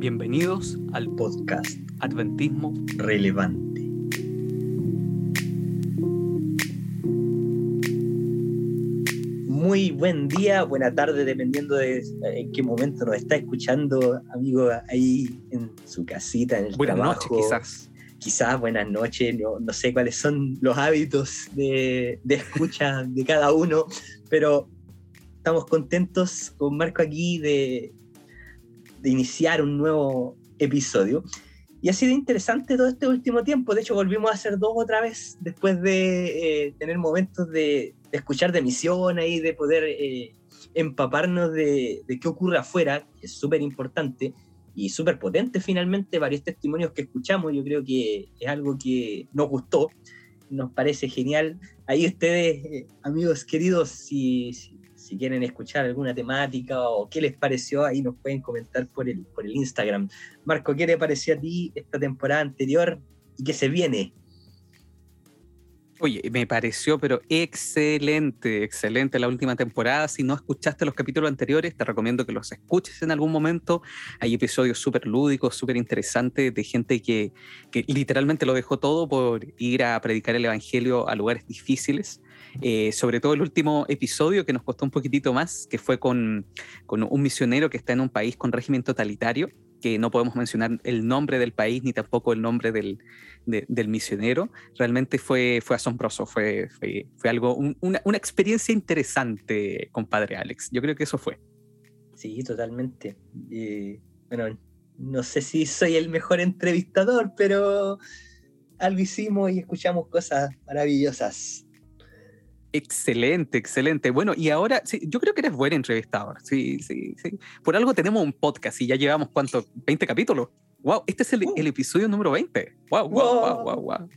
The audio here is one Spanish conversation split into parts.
Bienvenidos al podcast Adventismo Relevante. Muy buen día, buena tarde, dependiendo de eh, en qué momento nos está escuchando, amigo, ahí en su casita, en el Buenas trabajo. noches, quizás. Quizás buenas noches, no, no sé cuáles son los hábitos de, de escucha de cada uno, pero estamos contentos con Marco aquí de, de iniciar un nuevo episodio. Y ha sido interesante todo este último tiempo. De hecho, volvimos a hacer dos otra vez después de eh, tener momentos de, de, escuchar de misión y de poder eh, empaparnos de, de, qué ocurre afuera, es súper importante y súper potente finalmente. Varios testimonios que escuchamos, yo creo que es algo que nos gustó, nos parece genial. Ahí ustedes, eh, amigos queridos, si, si si quieren escuchar alguna temática o qué les pareció, ahí nos pueden comentar por el, por el Instagram. Marco, ¿qué te pareció a ti esta temporada anterior y qué se viene? Oye, me pareció, pero excelente, excelente la última temporada. Si no escuchaste los capítulos anteriores, te recomiendo que los escuches en algún momento. Hay episodios súper lúdicos, súper interesantes de gente que, que, literalmente lo dejó todo por ir a predicar el Evangelio a lugares difíciles. Eh, sobre todo el último episodio que nos costó un poquitito más, que fue con, un misionero que está en un país con régimen totalitario que no podemos mencionar el nombre del país ni tampoco el nombre del, de, del misionero, realmente fue, asombroso, fue, algo, un, una, experiencia interesante, compadre Alex. Yo creo que eso fue. Sí, totalmente. Bueno, no sé si soy el mejor entrevistador, pero algo y escuchamos cosas maravillosas. Excelente, excelente. Bueno, y ahora sí, yo creo que eres buen entrevistador. Sí, sí, sí. Por algo tenemos un podcast y ya llevamos cuánto, 20 capítulos. Wow, este es el, uh. el episodio número 20. Wow, wow, wow, wow, wow. wow.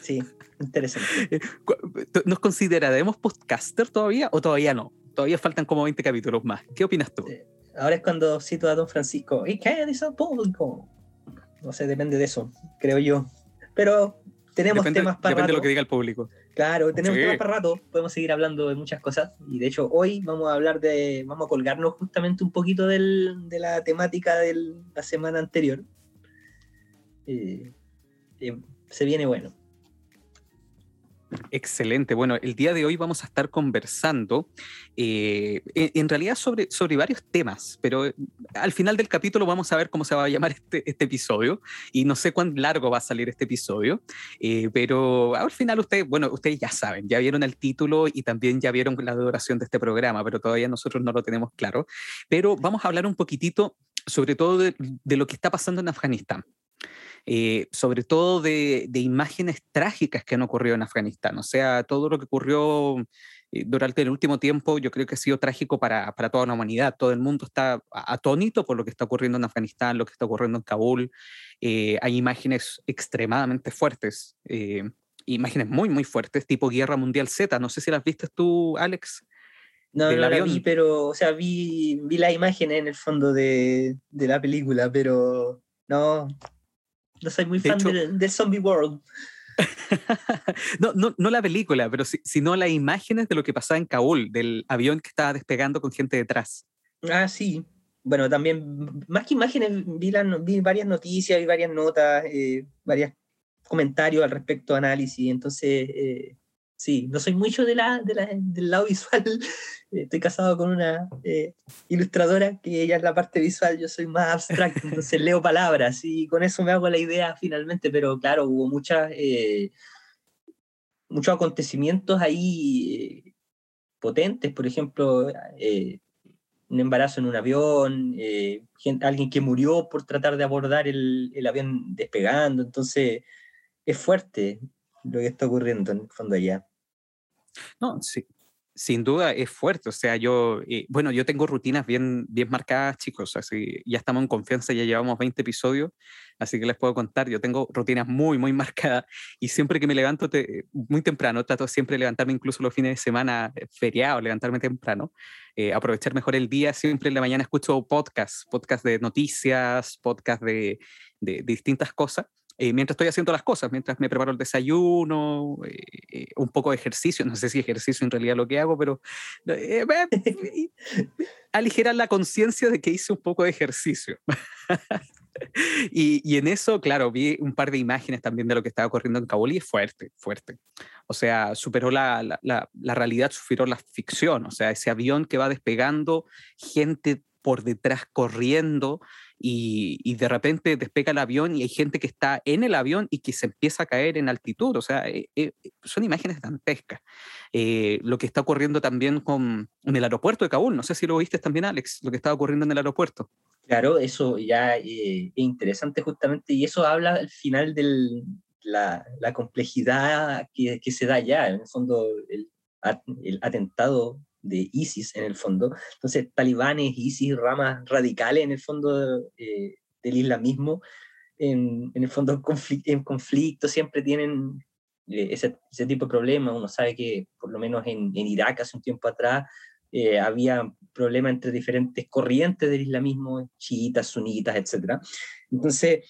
Sí, interesante. ¿Nos consideraremos podcaster todavía o todavía no? Todavía faltan como 20 capítulos más. ¿Qué opinas tú? Ahora es cuando cito a Don Francisco. ¿Y qué dice el público? No sé, depende de eso, creo yo. Pero tenemos depende, temas para Depende rato. de lo que diga el público. Claro, tenemos Sí. temas para rato, podemos seguir hablando de muchas cosas. Y de hecho, hoy vamos a hablar de, vamos a colgarnos justamente un poquito del, de la temática de la semana anterior. Eh, eh, se viene bueno. Excelente. Bueno, el día de hoy vamos a estar conversando eh, en, realidad sobre, sobre varios temas, pero eh, al final del capítulo vamos a ver cómo se va a llamar este, este episodio y no sé cuán largo va a salir este episodio, eh, pero al final ustedes, bueno, ustedes ya saben, ya vieron el título y también ya vieron la duración de este programa, pero todavía nosotros no lo tenemos claro. Pero vamos a hablar un poquitito sobre todo de, de lo que está pasando en Afganistán. Eh, sobre todo de, de, imágenes trágicas que han ocurrido en Afganistán. O sea, todo lo que ocurrió eh, durante el último tiempo yo creo que ha sido trágico para, para, toda la humanidad. Todo el mundo está atónito por lo que está ocurriendo en Afganistán, lo que está ocurriendo en Kabul. Eh, hay imágenes extremadamente fuertes, eh, imágenes muy, muy fuertes, tipo Guerra Mundial Z. No sé si las viste tú, Alex. No, no la vi, pero, o sea, vi, vi la imagen en el fondo de, de la película, pero no, no soy muy de fan hecho, de, de, Zombie World. no, no, no, la película, pero si, sino las imágenes de lo que pasaba en Kabul, del avión que estaba despegando con gente detrás. Ah, sí. Bueno, también, más que imágenes, vi, la, vi varias noticias, vi varias notas, eh, varios comentarios al respecto, análisis. Entonces, eh, sí, no soy mucho de la, de la, del lado visual. Estoy casado con una eh, ilustradora que ella es la parte visual, yo soy más abstracto, entonces leo palabras y con eso me hago la idea finalmente, pero claro, hubo muchas, eh, muchos acontecimientos ahí eh, potentes, por ejemplo, eh, un embarazo en un avión, alguien que murió por tratar de abordar el, el avión despegando, entonces es fuerte lo que está ocurriendo en el fondo allá. No, sí, sin duda es fuerte. O sea, yo, eh, bueno, yo tengo rutinas bien, bien marcadas, chicos. Así, ya estamos en confianza, ya llevamos 20 episodios, así que les puedo contar. Yo tengo rutinas muy, muy marcadas y siempre que me levanto muy temprano, trato siempre de levantarme incluso los fines de semana, eh, feriado, levantarme temprano, eh, aprovechar mejor el día. Siempre en la mañana escucho podcasts, podcast de noticias, podcast de, de, de distintas cosas eh, mientras estoy haciendo las cosas, mientras me preparo el desayuno, un poco de ejercicio, no sé si ejercicio en realidad lo que hago, pero aligerar la conciencia de que hice un poco de ejercicio. y, en eso, claro, vi un par de imágenes también de lo que estaba ocurriendo en Kabul y es fuerte, fuerte. O sea, superó la, la, la, realidad, superó la ficción. O sea, ese avión que va despegando, gente por detrás corriendo y, y, de repente despega el avión y hay gente que está en el avión y que se empieza a caer en altitud. O sea, eh, eh, son imágenes dantescas. Eh, lo que está ocurriendo también con, en el aeropuerto de Kabul, no sé si lo viste también, Alex, lo que estaba ocurriendo en el aeropuerto. Claro, eso ya eh, es interesante justamente y eso habla al final de la, la, complejidad que, que, se da ya, en el fondo, el, el, atentado de ISIS, en el fondo. Entonces, talibanes, ISIS, ramas radicales, en el fondo, eh, del islamismo, en, en el fondo, en conflicto, siempre tienen eh, ese, ese, tipo de problemas. Uno sabe que, por lo menos en, en Irak, hace un tiempo atrás, eh, había problemas entre diferentes corrientes del islamismo, chiitas, sunitas, etc. Entonces,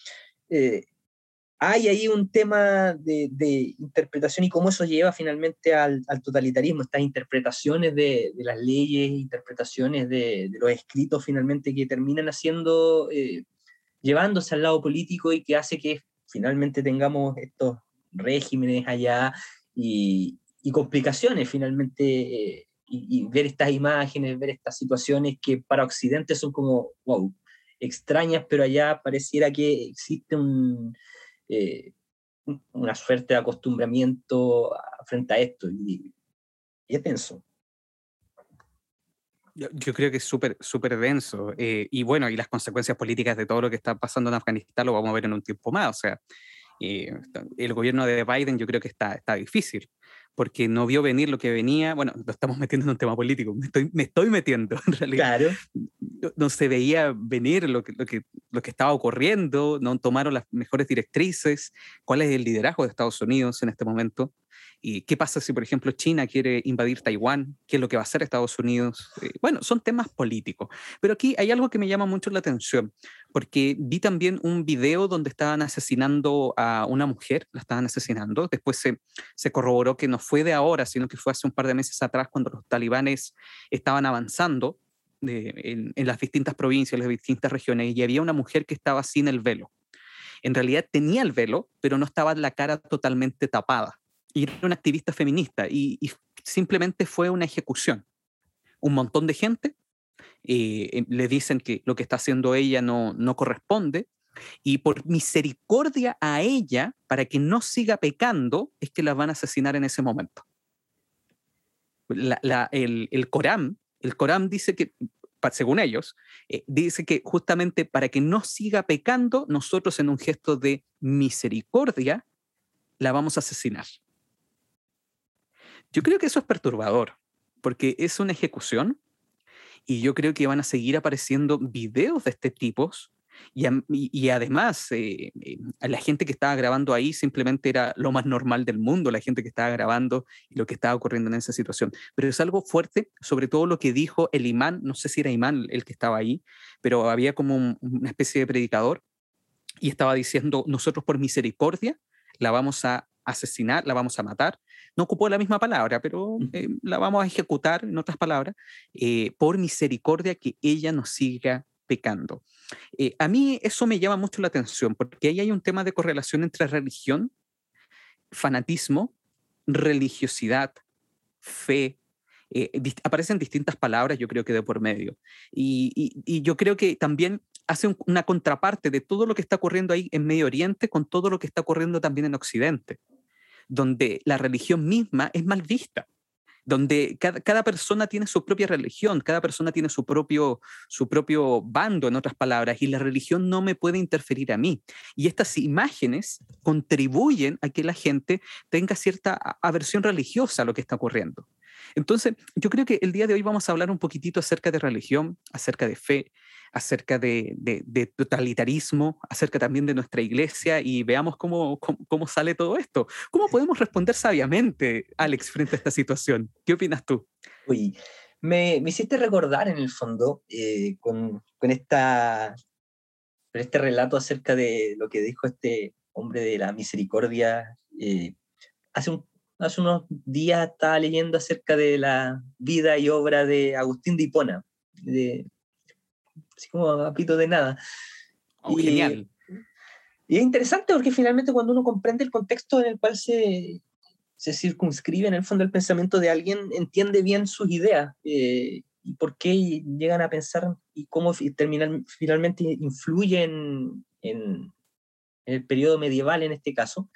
hay ahí un tema de, interpretación y cómo eso lleva finalmente al, totalitarismo, estas interpretaciones de, las leyes, interpretaciones de, los escritos finalmente que terminan haciendo, eh, llevándose al lado político y que hace que finalmente tengamos estos regímenes allá y, y complicaciones finalmente y, ver estas imágenes, ver estas situaciones que para Occidente son como, wow, extrañas, pero allá pareciera que existe un, eh, una suerte de acostumbramiento frente a esto. Y, y es denso. Yo, creo que es súper súper denso. Eh, y bueno, y las consecuencias políticas de todo lo que está pasando en Afganistán lo vamos a ver en un tiempo más. O sea, eh, el gobierno de Biden yo creo que está, está difícil porque no vio venir lo que venía. Bueno, lo estamos metiendo en un tema político, me estoy, me estoy metiendo en realidad. Claro. No, se veía venir lo que, lo, que, lo que estaba ocurriendo, no tomaron las mejores directrices, cuál es el liderazgo de Estados Unidos en este momento. ¿Y qué pasa si, por ejemplo, China quiere invadir Taiwán? ¿Qué es lo que va a hacer Estados Unidos? Eh, bueno, son temas políticos. Pero aquí hay algo que me llama mucho la atención, porque vi también un video donde estaban asesinando a una mujer, la estaban asesinando. Después se, se corroboró que no fue de ahora, sino que fue hace un par de meses atrás cuando los talibanes estaban avanzando en, en las distintas provincias, en las distintas regiones, y había una mujer que estaba sin el velo. En realidad tenía el velo, pero no estaba la cara totalmente tapada y era una activista feminista y, simplemente fue una ejecución. Un montón de gente eh, le dicen que lo que está haciendo ella no, no corresponde y por misericordia a ella, para que no siga pecando, es que la van a asesinar en ese momento. el, el, Corán, el Corán dice que, según ellos, eh, dice que justamente para que no siga pecando, nosotros en un gesto de misericordia la vamos a asesinar. Yo creo que eso es perturbador, porque es una ejecución y yo creo que van a seguir apareciendo videos de este tipo. Y, y, además, eh, eh, la gente que estaba grabando ahí simplemente era lo más normal del mundo, la gente que estaba grabando y lo que estaba ocurriendo en esa situación. Pero es algo fuerte, sobre todo lo que dijo el imán, no sé si era imán el que estaba ahí, pero había como una especie de predicador y estaba diciendo, nosotros por misericordia la vamos a asesinar, la vamos a matar. No ocupó la misma palabra, pero eh, la vamos a ejecutar, en otras palabras, eh, por misericordia que ella nos siga pecando. Eh, a mí eso me llama mucho la atención, porque ahí hay un tema de correlación entre religión, fanatismo, religiosidad, fe, aparecen distintas palabras, yo creo que de por medio. Y, y, yo creo que también hace una contraparte de todo lo que está ocurriendo ahí en Medio Oriente con todo lo que está ocurriendo también en Occidente donde la religión misma es mal vista, donde cada, persona tiene su propia religión, cada persona tiene su propio, su propio bando, en otras palabras, y la religión no me puede interferir a mí. Y estas imágenes contribuyen a que la gente tenga cierta aversión religiosa a lo que está ocurriendo. Entonces, yo creo que el día de hoy vamos a hablar un poquitito acerca de religión, acerca de fe, acerca de, totalitarismo, acerca también de nuestra iglesia y veamos cómo, cómo, sale todo esto. ¿Cómo podemos responder sabiamente, Alex, frente a esta situación? ¿Qué opinas tú? Uy, me, me hiciste recordar en el fondo eh, con, con, esta, este relato acerca de lo que dijo este hombre de la misericordia. Eh, hace, un, hace unos días estaba leyendo acerca de la vida y obra de Agustín de Hipona, de, así como a pito de nada. Oh, genial. Y es interesante porque finalmente cuando uno comprende el contexto en el cual se, se circunscribe en el fondo el pensamiento de alguien, entiende bien sus ideas eh, y por qué llegan a pensar y cómo terminan, finalmente influyen en, el periodo medieval en este caso.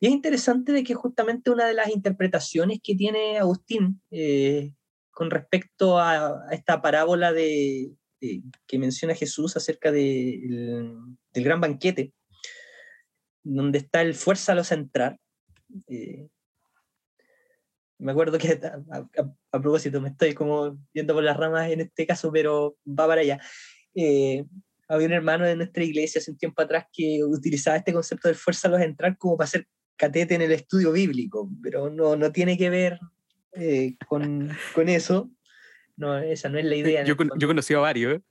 Y es interesante de que justamente una de las interpretaciones que tiene Agustín eh, con respecto a, esta parábola de, que menciona Jesús acerca del gran banquete, donde está el fuerza a entrar. Eh, me acuerdo que a, propósito, me estoy como viendo por las ramas en este caso, pero va para allá. Eh, había un hermano de nuestra iglesia hace un tiempo atrás que utilizaba este concepto del fuerza a los entrar como para hacer catete en el estudio bíblico, pero no, no tiene que ver eh, con, con, eso. No, esa no es la idea. Yo, yo conocí a varios.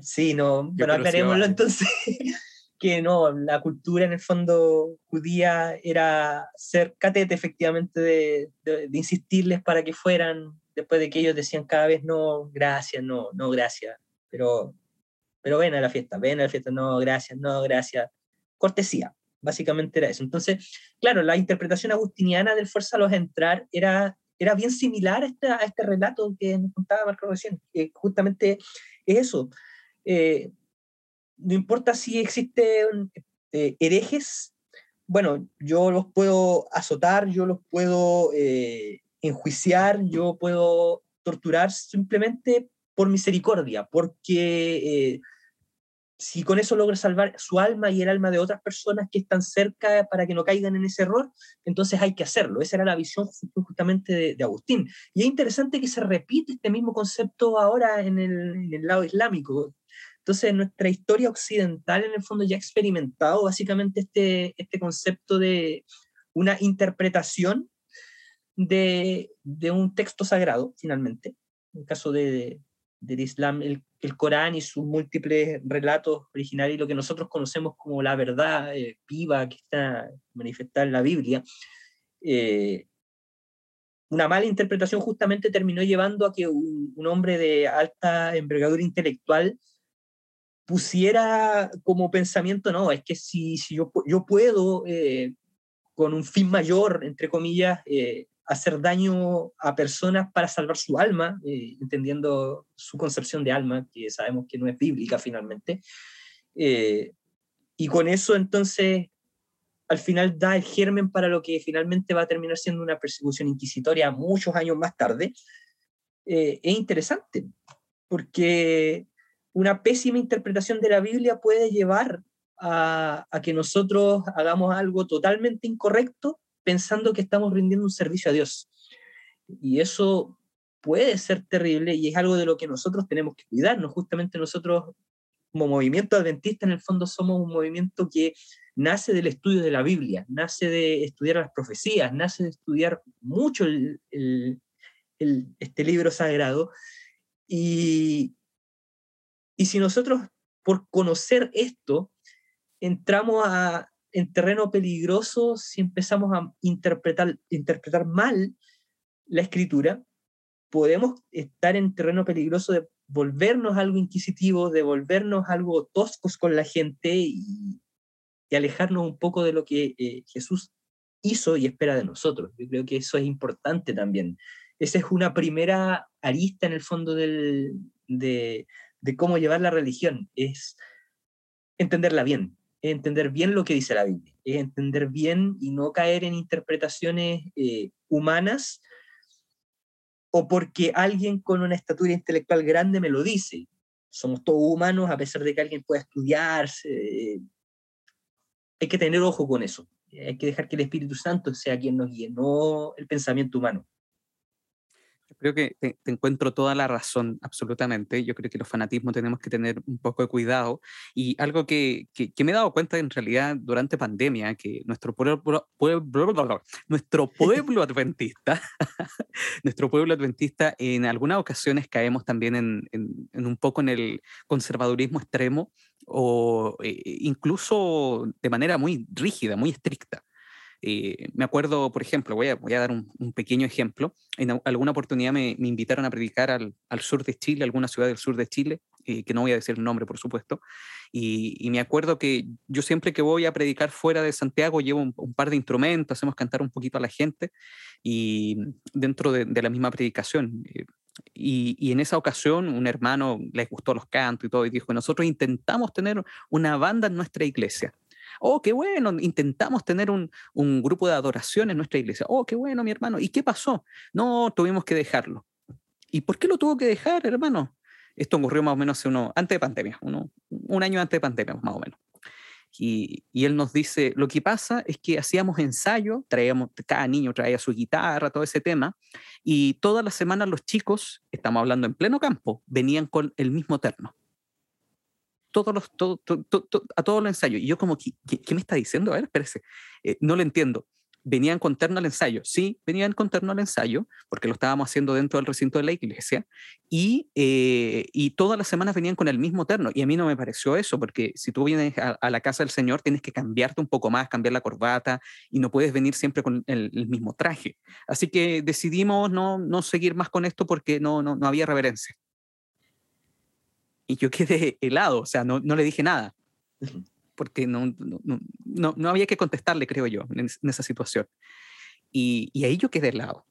Sí, no, bueno, aclarémoslo entonces que no, la cultura en el fondo judía era ser catete efectivamente de, de, insistirles para que fueran, después de que ellos decían cada vez no, gracias, no, no, gracias, pero, pero ven a la fiesta, ven a la fiesta, no, gracias, no, gracias, cortesía, básicamente era eso. Entonces, claro, la interpretación agustiniana del fuerza a entrar era, era bien similar a este, relato que nos contaba Marco recién, que justamente es eso. Eh, no importa si existen eh, herejes, bueno, yo los puedo azotar, yo los puedo eh, enjuiciar, yo puedo torturar simplemente por misericordia, porque si con eso logro salvar su alma y el alma de otras personas que están cerca para que no caigan en ese error, entonces hay que hacerlo. Esa era la visión justamente de, Agustín. Y es interesante que se repite este mismo concepto ahora en el, en el lado islámico. Entonces, nuestra historia occidental, en el fondo, ya ha experimentado básicamente este, este concepto de una interpretación de, de un texto sagrado, finalmente. En el caso de, del Islam, el, el, Corán y sus múltiples relatos originales, lo que nosotros conocemos como la verdad eh, viva que está manifestada en la Biblia, eh, una mala interpretación justamente terminó llevando a que un, un hombre de alta envergadura intelectual pusiera como pensamiento, no, es que si, si yo, yo puedo, eh, con un fin mayor, entre comillas, eh, hacer daño a personas para salvar su alma, eh, entendiendo su concepción de alma, que sabemos que no es bíblica finalmente, y con eso entonces al final da el germen para lo que finalmente va a terminar siendo una persecución inquisitoria muchos años más tarde, es interesante, porque una pésima interpretación de la Biblia puede llevar a, que nosotros hagamos algo totalmente incorrecto pensando que estamos rindiendo un servicio a Dios. Y eso puede ser terrible y es algo de lo que nosotros tenemos que cuidarnos. Justamente nosotros, como movimiento adventista, en el fondo somos un movimiento que nace del estudio de la Biblia, nace de estudiar las profecías, nace de estudiar mucho este libro sagrado. Y, y si nosotros, por conocer esto, entramos a, en terreno peligroso, si empezamos a interpretar, interpretar mal la escritura, podemos estar en terreno peligroso de volvernos algo inquisitivo, de volvernos algo toscos con la gente y, alejarnos un poco de lo que eh, Jesús hizo y espera de nosotros. Yo creo que eso es importante también. Esa es una primera arista en el fondo del, de, de cómo llevar la religión, es entenderla bien, es entender bien lo que dice la Biblia, es entender bien y no caer en interpretaciones eh, humanas o porque alguien con una estatura intelectual grande me lo dice. Somos todos humanos, a pesar de que alguien pueda estudiar, hay que tener ojo con eso. Hay que dejar que el Espíritu Santo sea quien nos guíe, no el pensamiento humano. Creo que te, encuentro toda la razón, absolutamente. Yo creo que los fanatismos tenemos que tener un poco de cuidado. Y algo que, que, me he dado cuenta en realidad durante pandemia, que nuestro pueblo, pueblo nuestro pueblo adventista, nuestro pueblo adventista en algunas ocasiones caemos también en, en, un poco en el conservadurismo extremo o eh, incluso de manera muy rígida, muy estricta. Eh, me acuerdo, por ejemplo, voy a, dar un, pequeño ejemplo. En alguna oportunidad me, me invitaron a predicar al, sur de Chile, alguna ciudad del sur de Chile, eh, que no voy a decir el nombre, por supuesto. Y, me acuerdo que yo siempre que voy a predicar fuera de Santiago llevo un, par de instrumentos, hacemos cantar un poquito a la gente y dentro de, la misma predicación. Eh, y, y, en esa ocasión un hermano le gustó los cantos y todo y dijo, nosotros intentamos tener una banda en nuestra iglesia Oh, qué bueno, intentamos tener un, un grupo de adoración en nuestra iglesia. Oh, qué bueno, mi hermano. ¿Y qué pasó? No, tuvimos que dejarlo. ¿Y por qué lo tuvo que dejar, hermano? Esto ocurrió más o menos uno, antes de pandemia, uno, un año antes de pandemia, más o menos. Y, y, él nos dice, lo que pasa es que hacíamos ensayo, traíamos, cada niño traía su guitarra, todo ese tema, y todas las semanas los chicos, estamos hablando en pleno campo, venían con el mismo terno todos los, a todos los ensayos. Y yo como, ¿qué, qué, me está diciendo? A ver, espérese, eh, no lo entiendo. ¿Venían con terno al ensayo? Sí, venían con terno al ensayo, porque lo estábamos haciendo dentro del recinto de la iglesia, y, eh, y todas las semanas venían con el mismo terno. Y a mí no me pareció eso, porque si tú vienes a, la casa del Señor, tienes que cambiarte un poco más, cambiar la corbata, y no puedes venir siempre con el, el mismo traje. Así que decidimos no, no seguir más con esto porque no, no, no había reverencia y yo quedé helado, o sea, no, no le dije nada, porque no, no, no, había que contestarle, creo yo, en, esa situación. Y, y, ahí yo quedé helado,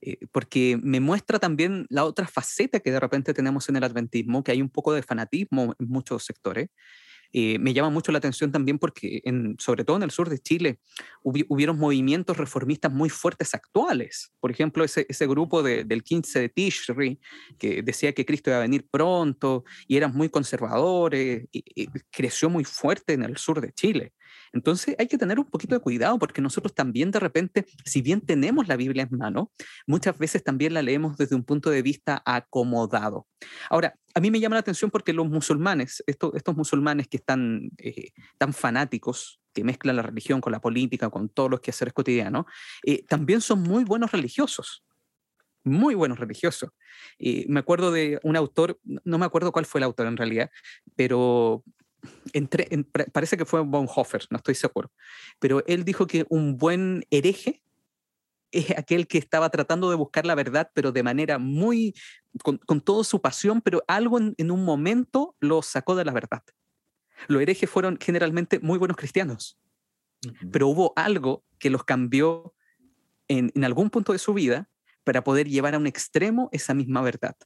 eh, porque me muestra también la otra faceta que de repente tenemos en el adventismo, que hay un poco de fanatismo en muchos sectores, eh, me llama mucho la atención también porque, sobre todo en el sur de Chile, hubieron movimientos reformistas muy fuertes actuales. Por ejemplo, ese, grupo del 15 de Tishri, que decía que Cristo iba a venir pronto y eran muy conservadores, creció muy fuerte en el sur de Chile. Entonces hay que tener un poquito de cuidado porque nosotros también de repente, si bien tenemos la Biblia en mano, muchas veces también la leemos desde un punto de vista acomodado. Ahora, a mí me llama la atención porque los musulmanes, estos, musulmanes que están eh, tan fanáticos, que mezclan la religión con la política, con todos los quehaceres cotidianos, eh, también son muy buenos religiosos muy buenos religiosos. Y me acuerdo de un autor, no me acuerdo cuál fue el autor en realidad, pero entre, parece que fue Bonhoeffer, no estoy seguro, pero él dijo que un buen hereje es aquel que estaba tratando de buscar la verdad, pero de manera muy, con, con toda su pasión, pero algo en, un momento lo sacó de la verdad. Los herejes fueron generalmente muy buenos cristianos, pero hubo algo que los cambió en, en algún punto de su vida para poder llevar a un extremo esa misma verdad.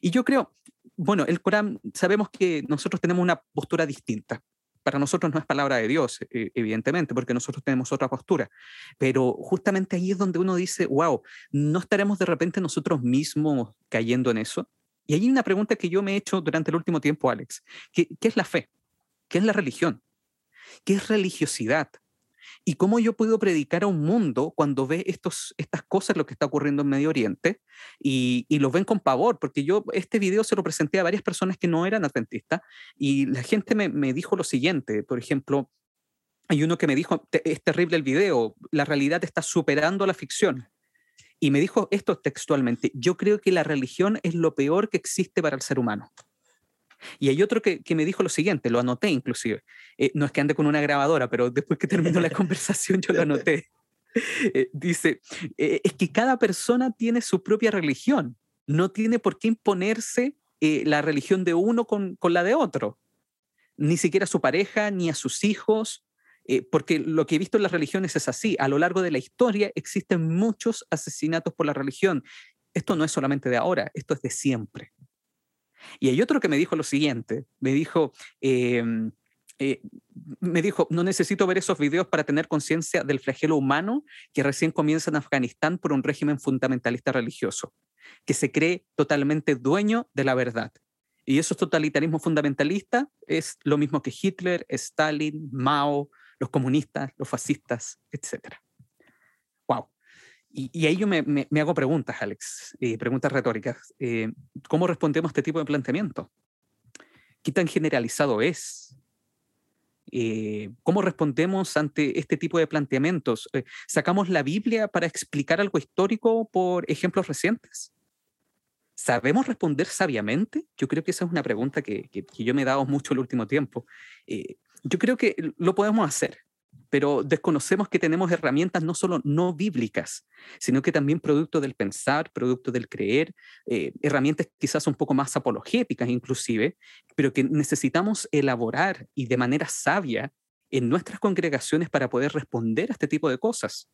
Y yo creo, bueno, el Corán, sabemos que nosotros tenemos una postura distinta. Para nosotros no es palabra de Dios, e, evidentemente, porque nosotros tenemos otra postura. Pero justamente ahí es donde uno dice, wow, ¿no estaremos de repente nosotros mismos cayendo en eso? Y hay una pregunta que yo me he hecho durante el último tiempo, Alex. ¿Qué, qué es la fe? ¿Qué es la religión? ¿Qué es religiosidad? ¿Y cómo yo puedo predicar a un mundo cuando ve estos, estas cosas, lo que está ocurriendo en Medio Oriente, y, y los ven con pavor? Porque yo este video se lo presenté a varias personas que no eran adventistas, y la gente me, me dijo lo siguiente, por ejemplo, hay uno que me dijo, es terrible el video, la realidad está superando la ficción. Y me dijo esto textualmente, yo creo que la religión es lo peor que existe para el ser humano. Y hay otro que, que me dijo lo siguiente, lo anoté inclusive. Eh, no es que ande con una grabadora, pero después que terminó la conversación yo lo anoté. Eh, dice, eh, es que cada persona tiene su propia religión. No tiene por qué imponerse la religión de uno con, con, la de otro. Ni siquiera a su pareja, ni a sus hijos. porque lo que he visto en las religiones es así. A lo largo de la historia existen muchos asesinatos por la religión. Esto no es solamente de ahora, esto es de siempre. Y hay otro que me dijo lo siguiente, me dijo, em, eh, me dijo, no necesito ver esos videos para tener conciencia del flagelo humano que recién comienza en Afganistán por un régimen fundamentalista religioso, que se cree totalmente dueño de la verdad. Y esos totalitarismo fundamentalista es lo mismo que Hitler, Stalin, Mao, los comunistas, los fascistas, etc. Wow. y, ahí yo me, hago preguntas, Alex, eh, preguntas retóricas. Eh, ¿Cómo respondemos a este tipo de planteamiento? ¿Qué tan generalizado es? Eh, ¿Cómo respondemos ante este tipo de planteamientos? ¿Sacamos la Biblia para explicar algo histórico por ejemplos recientes? ¿Sabemos responder sabiamente? Yo creo que esa es una pregunta que yo me he dado mucho el último tiempo. yo creo que lo podemos hacer pero desconocemos que tenemos herramientas no solo no bíblicas, sino que también producto del pensar, producto del creer, eh, herramientas quizás un poco más apologéticas inclusive, pero que necesitamos elaborar y de manera sabia en nuestras congregaciones para poder responder a este tipo de cosas.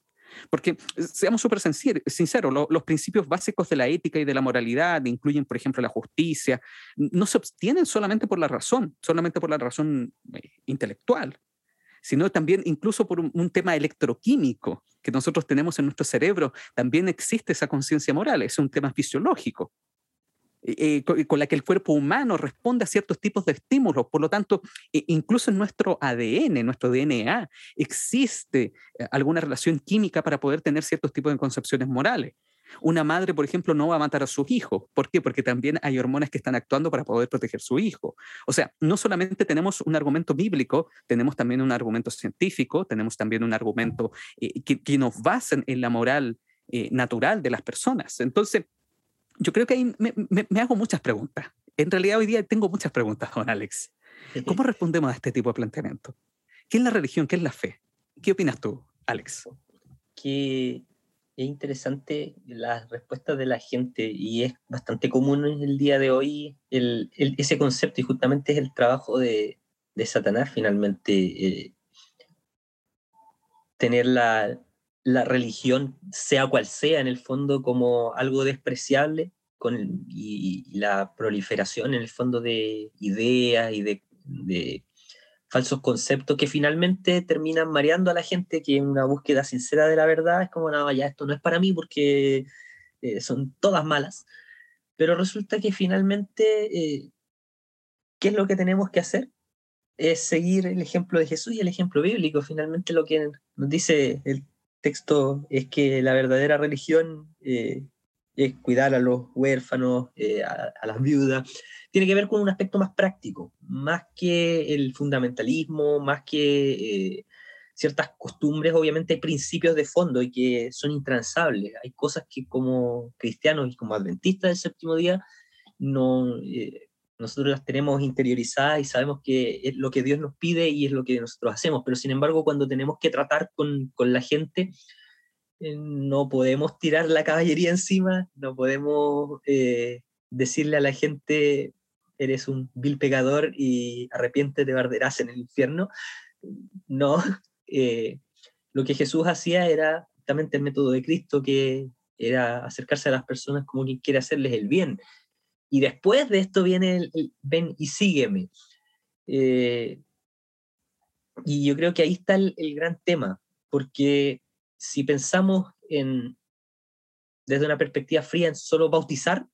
Porque eh, seamos súper sinceros, los principios básicos de la ética y de la moralidad incluyen, por ejemplo, la justicia, no se obtienen solamente por la razón, solamente por la razón eh, intelectual, sino también incluso por un, tema electroquímico que nosotros tenemos en nuestro cerebro, también existe esa conciencia moral, es un tema fisiológico. Eh, eh, con, la que el cuerpo humano responde a ciertos tipos de estímulos. Por lo tanto, incluso en nuestro ADN, nuestro DNA, existe eh, alguna relación química para poder tener ciertos tipos de concepciones morales. Una madre, por ejemplo, no va a matar a sus hijos. ¿Por qué? Porque también hay hormonas que están actuando para poder proteger a su hijo. O sea, no solamente tenemos un argumento bíblico, tenemos también un argumento científico, tenemos también un argumento eh, que, nos basa en la moral eh, natural de las personas. Entonces, yo creo que ahí me, hago muchas preguntas. En realidad hoy día tengo muchas preguntas, don Alex. ¿Cómo respondemos a este tipo de planteamiento? ¿Qué es la religión? ¿Qué es la fe? ¿Qué opinas tú, Alex? Que es interesante las respuestas de la gente y es bastante común en el día de hoy ese concepto y justamente es el trabajo de, Satanás finalmente. Eh, tener la, la, religión, sea cual sea, en el fondo como algo despreciable con y, la proliferación en el fondo de ideas y de falsos conceptos que finalmente terminan mareando a la gente que en una búsqueda sincera de la verdad es como, no, ya esto no es para mí porque eh, son todas malas. Pero resulta que finalmente, eh, ¿qué es lo que tenemos que hacer? Es seguir el ejemplo de Jesús y el ejemplo bíblico. Finalmente lo que nos dice el texto es que la verdadera religión eh, es cuidar a los huérfanos, a, las viudas, tiene que ver con un aspecto más práctico, más que el fundamentalismo, más que eh, ciertas costumbres, obviamente hay principios de fondo y que son intransables. Hay cosas que como cristianos y como adventistas del séptimo día, no, eh, nosotros las tenemos interiorizadas y sabemos que es lo que Dios nos pide y es lo que nosotros hacemos, pero sin embargo cuando tenemos que tratar con, con la gente, eh, no podemos tirar la caballería encima, no podemos decirle a la gente, eres un vil pecador y arrepiente arderás en el infierno. No, eh, lo que Jesús hacía era justamente el método de Cristo, que era acercarse a las personas como quien quiere hacerles el bien. Y después de esto viene el, ven y sígueme. Eh, y yo creo que ahí está el, gran tema, porque si pensamos en, desde una perspectiva fría en solo bautizar,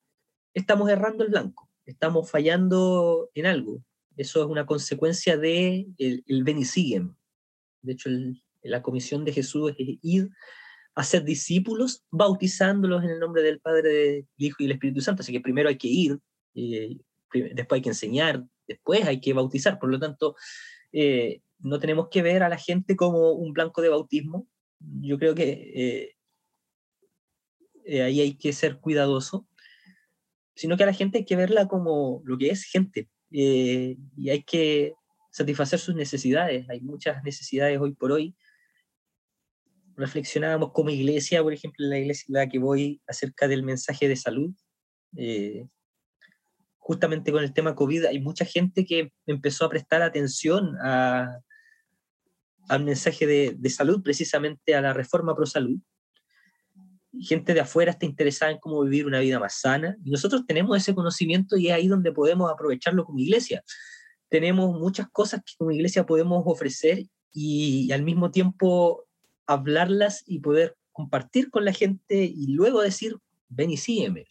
estamos errando el blanco estamos fallando en algo. Eso es una consecuencia de el, el siguen. De hecho, la comisión de Jesús es ir a ser discípulos, bautizándolos en el nombre del Padre, del Hijo y del Espíritu Santo. Así que primero hay que ir, eh, después hay que enseñar, después hay que bautizar. Por lo tanto, eh, no tenemos que ver a la gente como un blanco de bautismo. Yo creo que eh, ahí hay que ser cuidadoso sino que a la gente hay que verla como lo que es gente eh, y hay que satisfacer sus necesidades. Hay muchas necesidades hoy por hoy. Reflexionábamos como iglesia, por ejemplo, en la iglesia en la que voy acerca del mensaje de salud. Eh, justamente con el tema COVID, hay mucha gente que empezó a prestar atención a, al mensaje de, de salud, precisamente a la reforma pro salud, gente de afuera está interesada en cómo vivir una vida más sana. Y nosotros tenemos ese conocimiento y es ahí donde podemos aprovecharlo como iglesia. Tenemos muchas cosas que como iglesia podemos ofrecer y, al mismo tiempo hablarlas y poder compartir con la gente y luego decir, ven y sígueme.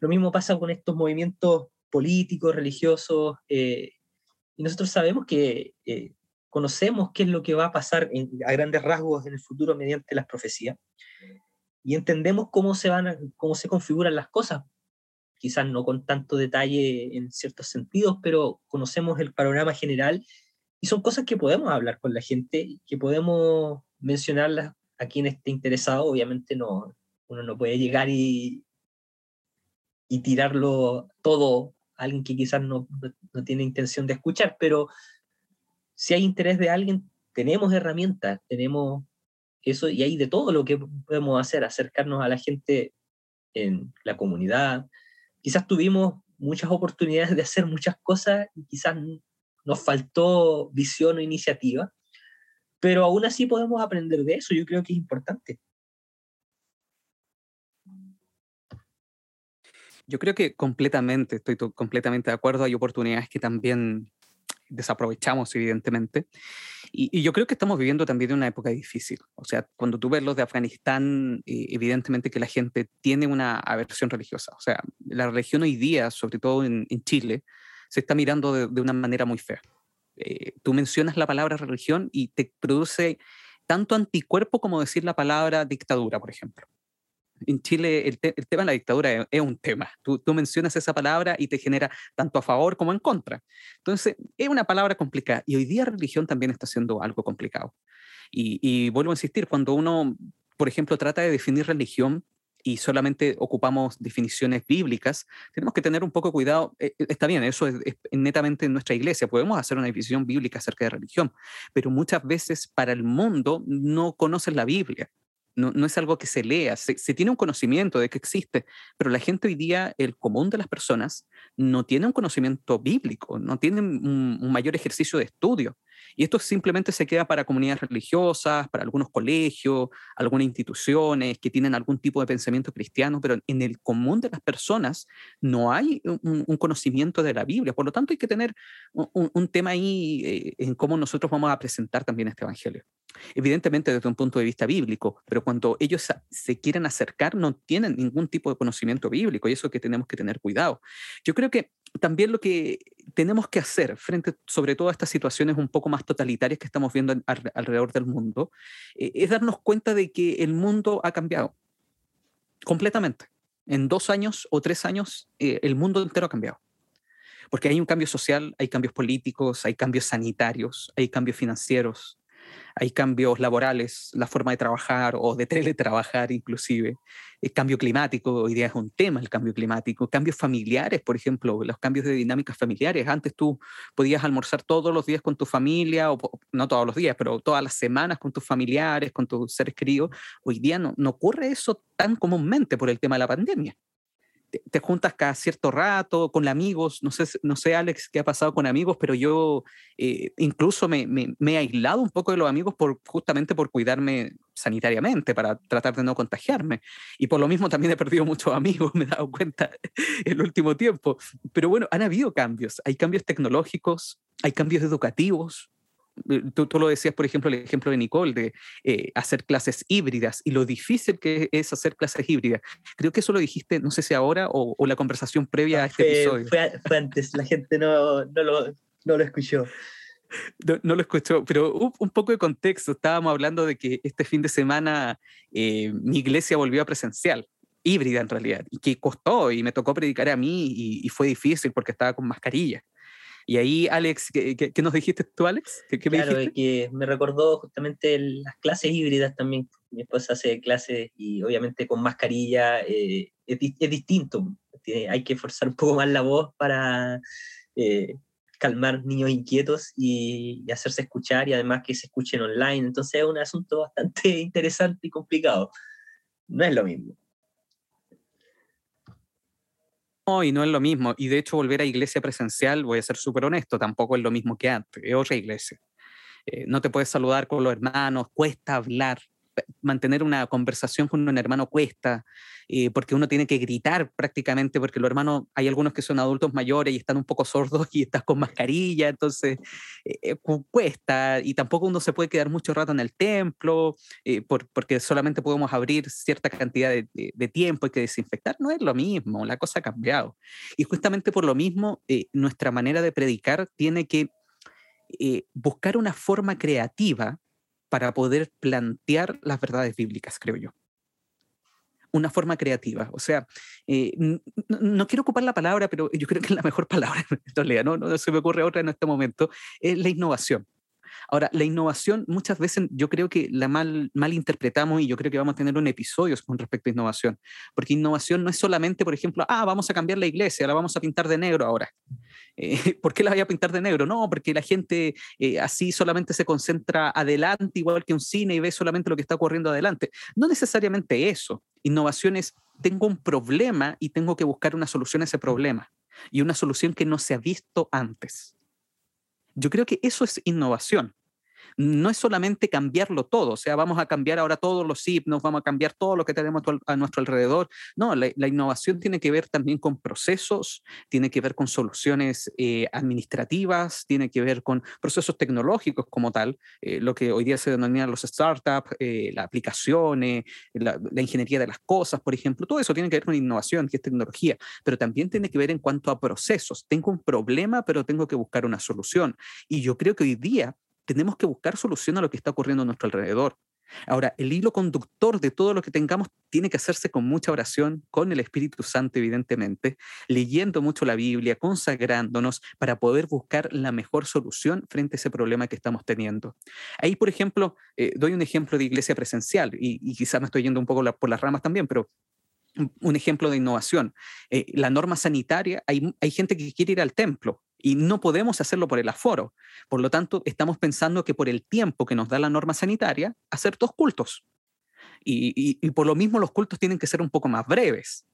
Lo mismo pasa con estos movimientos políticos, religiosos, eh, y nosotros sabemos que eh, conocemos qué es lo que va a pasar a grandes rasgos en el futuro mediante las profecías y entendemos cómo se, van cómo se configuran las cosas. Quizás no con tanto detalle en ciertos sentidos, pero conocemos el panorama general y son cosas que podemos hablar con la gente, que podemos mencionarlas a quien esté interesado. Obviamente no, uno no puede llegar y, y tirarlo todo a alguien que quizás no, no tiene intención de escuchar, pero si hay interés de alguien, tenemos herramientas, tenemos eso y hay de todo lo que podemos hacer, acercarnos a la gente en la comunidad. Quizás tuvimos muchas oportunidades de hacer muchas cosas y quizás nos faltó visión o iniciativa, pero aún así podemos aprender de eso, yo creo que es importante. Yo creo que completamente, estoy completamente de acuerdo, hay oportunidades que también desaprovechamos, evidentemente. Y, yo creo que estamos viviendo también una época difícil. O sea, cuando tú ves los de Afganistán, eh, evidentemente que la gente tiene una aversión religiosa. O sea, la religión hoy día, sobre todo en, Chile, se está mirando de, una manera muy fea. Eh, tú mencionas la palabra religión y te produce tanto anticuerpo como decir la palabra dictadura, por ejemplo en Chile el, tema de la dictadura es, un tema. Tú, mencionas esa palabra y te genera tanto a favor como en contra. Entonces, es una palabra complicada. Y hoy día religión también está siendo algo complicado. Y, vuelvo a insistir, cuando uno, por ejemplo, trata de definir religión y solamente ocupamos definiciones bíblicas, tenemos que tener un poco cuidado. Eh, eh, está bien, eso es, es, netamente en nuestra iglesia. Podemos hacer una definición bíblica acerca de religión, pero muchas veces para el mundo no conocen la Biblia no, es algo que se lea, se, tiene un conocimiento de que existe, pero la gente hoy día, el común de las personas, no tiene un conocimiento bíblico, no tiene un mayor ejercicio de estudio. Y esto simplemente se queda para comunidades religiosas, para algunos colegios, algunas instituciones que tienen algún tipo de pensamiento cristiano, pero en el común de las personas no hay un, conocimiento de la Biblia. Por lo tanto, hay que tener un, tema ahí eh, en cómo nosotros vamos a presentar también este Evangelio. Evidentemente desde un punto de vista bíblico, pero cuando ellos se quieren acercar no tienen ningún tipo de conocimiento bíblico y eso que tenemos que tener cuidado. Yo creo que también lo que tenemos que hacer frente sobre todo a estas situaciones un poco más totalitarias que estamos viendo alrededor del mundo, eh, es darnos cuenta de que el mundo ha cambiado completamente. En dos años o tres años, eh, el mundo entero ha cambiado. Porque hay un cambio social, hay cambios políticos, hay cambios sanitarios, hay cambios financieros, hay cambios laborales, la forma de trabajar o de teletrabajar inclusive, el cambio climático, hoy día es un tema el cambio climático, cambios familiares, por ejemplo, los cambios de dinámicas familiares. Antes tú podías almorzar todos los días con tu familia, o no todos los días, pero todas las semanas con tus familiares, con tus seres queridos. Hoy día no, no ocurre eso tan comúnmente por el tema de la pandemia te, juntas cada cierto rato con amigos, no sé, no sé Alex qué ha pasado con amigos, pero yo eh, incluso me, me, he aislado un poco de los amigos por, justamente por cuidarme sanitariamente, para tratar de no contagiarme. Y por lo mismo también he perdido muchos amigos, me he dado cuenta en el último tiempo. Pero bueno, han habido cambios, hay cambios tecnológicos, hay cambios educativos, tú, tú, lo decías, por ejemplo, el ejemplo de Nicole, de eh, hacer clases híbridas y lo difícil que es hacer clases híbridas. Creo que eso lo dijiste, no sé si ahora o, la conversación previa a este episodio. Fue, antes, la gente no, no, lo, no lo escuchó. No, lo escuchó, pero un, poco de contexto. Estábamos hablando de que este fin de semana eh, mi iglesia volvió a presencial, híbrida en realidad, y que costó y me tocó predicar a mí y, y fue difícil porque estaba con mascarilla. Y ahí, Alex, ¿qué, nos dijiste tú, Alex? ¿Qué, me claro, que me recordó justamente las clases híbridas también. Mi esposa hace clases y obviamente con mascarilla eh, es, distinto. Hay que forzar un poco más la voz para eh, calmar niños inquietos y, y, hacerse escuchar y además que se escuchen online. Entonces es un asunto bastante interesante y complicado. No es lo mismo y no es lo mismo. Y de hecho, volver a iglesia presencial, voy a ser súper honesto, tampoco es lo mismo que antes, es otra iglesia. Eh, no te puedes saludar con los hermanos, cuesta hablar, mantener una conversación con un hermano cuesta, eh, porque uno tiene que gritar prácticamente, porque los hermanos, hay algunos que son adultos mayores y están un poco sordos y estás con mascarilla, entonces eh, cuesta, y tampoco uno se puede quedar mucho rato en el templo, porque solamente podemos abrir cierta cantidad de, de, tiempo, hay que desinfectar, no es lo mismo, la cosa ha cambiado. Y justamente por lo mismo, nuestra manera de predicar tiene que buscar una forma creativa para poder plantear las verdades bíblicas, creo yo. una forma creativa. O sea, eh, no, quiero ocupar la palabra, pero yo creo que es la mejor palabra en realidad, no, no se me ocurre otra en este momento, es la innovación. Ahora, la innovación muchas veces yo creo que la mal, mal interpretamos y yo creo que vamos a tener un episodio con respecto a innovación, porque innovación no es solamente, por ejemplo, ah, vamos a cambiar la iglesia, la vamos a pintar de negro ahora. Eh, ¿Por qué la voy a pintar de negro? No, porque la gente eh, así solamente se concentra adelante, igual que un cine, y ve solamente lo que está ocurriendo adelante. No necesariamente eso. Innovación es, tengo un problema y tengo que buscar una solución a ese problema, y una solución que no se ha visto antes. Yo creo que eso es innovación no es solamente cambiarlo todo, o sea, vamos a cambiar ahora todos los himnos, vamos a cambiar todo lo que tenemos a nuestro alrededor. No, la, innovación tiene que ver también con procesos, tiene que ver con soluciones eh, administrativas, tiene que ver con procesos tecnológicos como tal, eh, lo que hoy día se denomina los startups, eh, las aplicaciones, la, la, ingeniería de las cosas, por ejemplo, todo eso tiene que ver con innovación, que es tecnología, pero también tiene que ver en cuanto a procesos. Tengo un problema, pero tengo que buscar una solución. Y yo creo que hoy día tenemos que buscar solución a lo que está ocurriendo a nuestro alrededor. Ahora, el hilo conductor de todo lo que tengamos tiene que hacerse con mucha oración, con el Espíritu Santo, evidentemente, leyendo mucho la Biblia, consagrándonos para poder buscar la mejor solución frente a ese problema que estamos teniendo. Ahí, por ejemplo, eh, doy un ejemplo de iglesia presencial y, y quizás me estoy yendo un poco por las ramas también, pero un ejemplo de innovación. Eh, la norma sanitaria, hay, hay gente que quiere ir al templo y no podemos hacerlo por el aforo. Por lo tanto, estamos pensando que por el tiempo que nos da la norma sanitaria, hacer dos cultos. Y, y por lo mismo los cultos tienen que ser un poco más breves.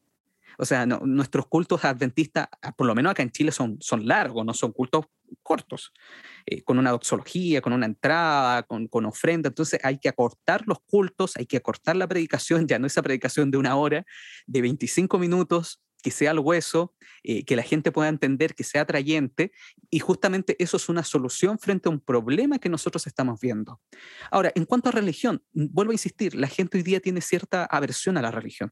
O sea, nuestros cultos adventistas, ah, por lo menos acá en Chile, son, son largos, no son cultos cortos, eh, con una doxología, con una entrada, con, con, ofrenda. Entonces hay que acortar los cultos, hay que acortar la predicación, ya no esa predicación de una hora, de 25 minutos, que sea al hueso, eh, que la gente pueda entender, que sea atrayente, y justamente eso es una solución frente a un problema que nosotros estamos viendo. Ahora, en cuanto a religión, vuelvo a insistir, la gente hoy día tiene cierta aversión a la religión.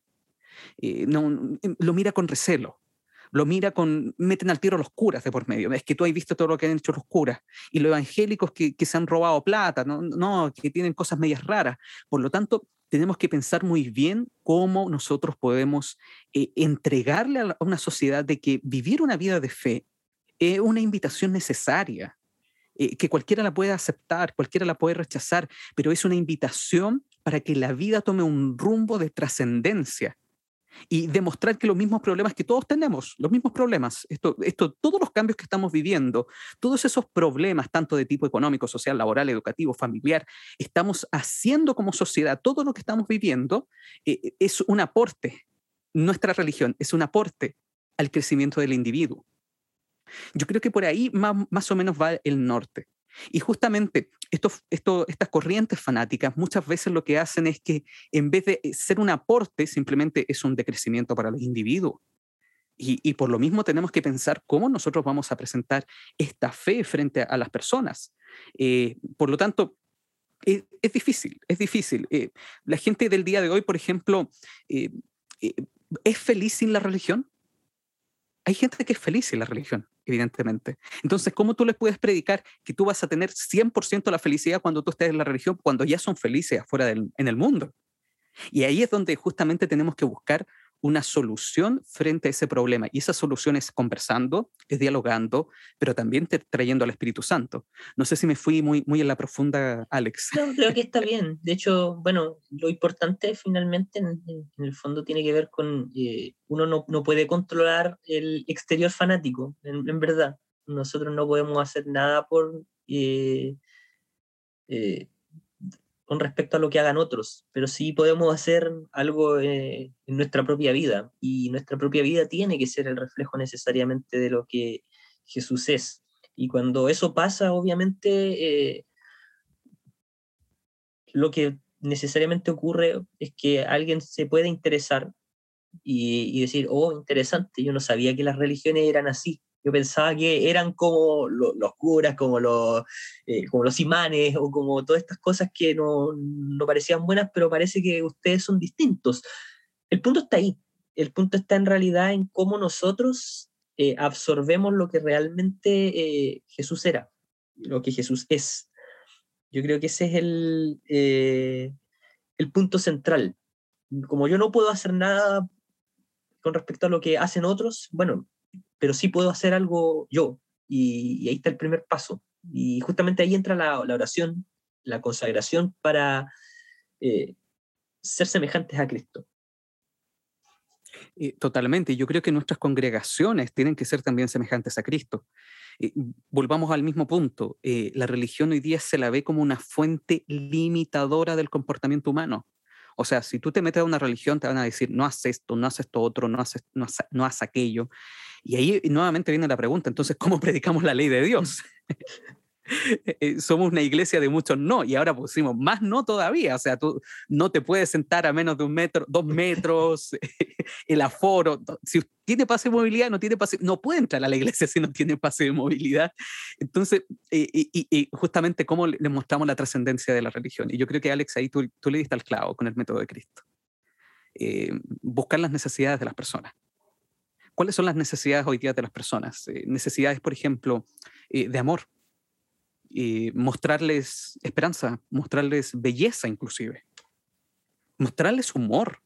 Eh, no, em, lo mira con recelo, lo mira con, meten al tiro los curas de por medio, es que tú has visto todo lo que han hecho los curas, y los evangélicos que, que se han robado plata, no, no, que tienen cosas medias raras. Por lo tanto, tenemos que pensar muy bien cómo nosotros podemos eh, entregarle a una sociedad de que vivir una vida de fe es una invitación necesaria, eh, que cualquiera la puede aceptar, cualquiera la puede rechazar, pero es una invitación para que la vida tome un rumbo de trascendencia y demostrar que los mismos problemas que todos tenemos, los mismos problemas, esto, esto, todos los cambios que estamos viviendo, todos esos problemas, tanto de tipo económico, social, laboral, educativo, familiar, estamos haciendo como sociedad, todo lo que estamos viviendo eh, es un aporte, nuestra religión es un aporte al crecimiento del individuo. Yo creo que por ahí más, más o menos va el norte. Y justamente estos, estas corrientes fanáticas muchas veces lo que hacen es que en vez de eh, ser un aporte, simplemente es un decrecimiento para los individuos. Y, por lo mismo tenemos que pensar cómo nosotros vamos a presentar esta fe frente a, las personas. Eh, por lo tanto, es, difícil, es difícil. Eh, la gente del día de hoy, por ejemplo, ¿es feliz sin la religión? Hay gente que es feliz sin la religión evidentemente. Entonces, ¿cómo tú les puedes predicar que tú vas a tener 100% la felicidad cuando tú estés en la religión, cuando ya son felices afuera en el mundo? Y ahí es donde justamente tenemos que buscar una solución frente a ese problema. Y esa solución es conversando, es dialogando, pero también trayendo al Espíritu Santo. No sé si me fui muy, muy en la profunda, Alex. No, creo que está bien. De hecho, bueno, lo importante finalmente en, el fondo tiene que ver con, eh, uno no, no, puede controlar el exterior fanático, en, verdad. Nosotros no podemos hacer nada por... Eh, eh, con respecto a lo que hagan otros, pero sí podemos hacer algo eh, en nuestra propia vida y nuestra propia vida tiene que ser el reflejo necesariamente de lo que Jesús es. Y cuando eso pasa, obviamente, eh, lo que necesariamente ocurre es que alguien se puede interesar y, y decir, oh, interesante, yo no sabía que las religiones eran así yo pensaba que eran como los curas, como los, eh, como los imanes o como todas estas cosas que no, no, parecían buenas, pero parece que ustedes son distintos. El punto está ahí. El punto está en realidad en cómo nosotros eh, absorbemos lo que realmente eh, Jesús era, lo que Jesús es. Yo creo que ese es el, el punto central. como yo no puedo hacer nada con respecto a lo que hacen otros, bueno, pero sí puedo hacer algo yo. Y, ahí está el primer paso. Y justamente ahí entra la, oración, la consagración para eh, ser semejantes a Cristo. Eh, totalmente. Yo creo que nuestras congregaciones tienen que ser también semejantes a Cristo. Eh, volvamos al mismo punto. la religión hoy día se la ve como una fuente limitadora del comportamiento humano. O sea, si tú te metes a una religión, te van a decir, no haces esto, no haces esto otro, no haces, no, no haces aquello. Y ahí nuevamente viene la pregunta, entonces, ¿cómo predicamos la ley de Dios? Eh, eh, somos una iglesia de muchos no, y ahora pusimos más no todavía, o sea, tú no te puedes sentar a menos de un metro, dos metros, el aforo, si tiene pase de movilidad, no tiene pase, no puede entrar a la iglesia si no tiene pase de movilidad. Entonces, eh, y, justamente cómo le mostramos la trascendencia de la religión. Y yo creo que Alex, ahí tú, tú le diste al clavo con el método de Cristo. buscar las necesidades de las personas. ¿Cuáles son las necesidades hoy día de las personas? necesidades, por ejemplo, de amor mostrarles esperanza, mostrarles belleza inclusive, mostrarles humor.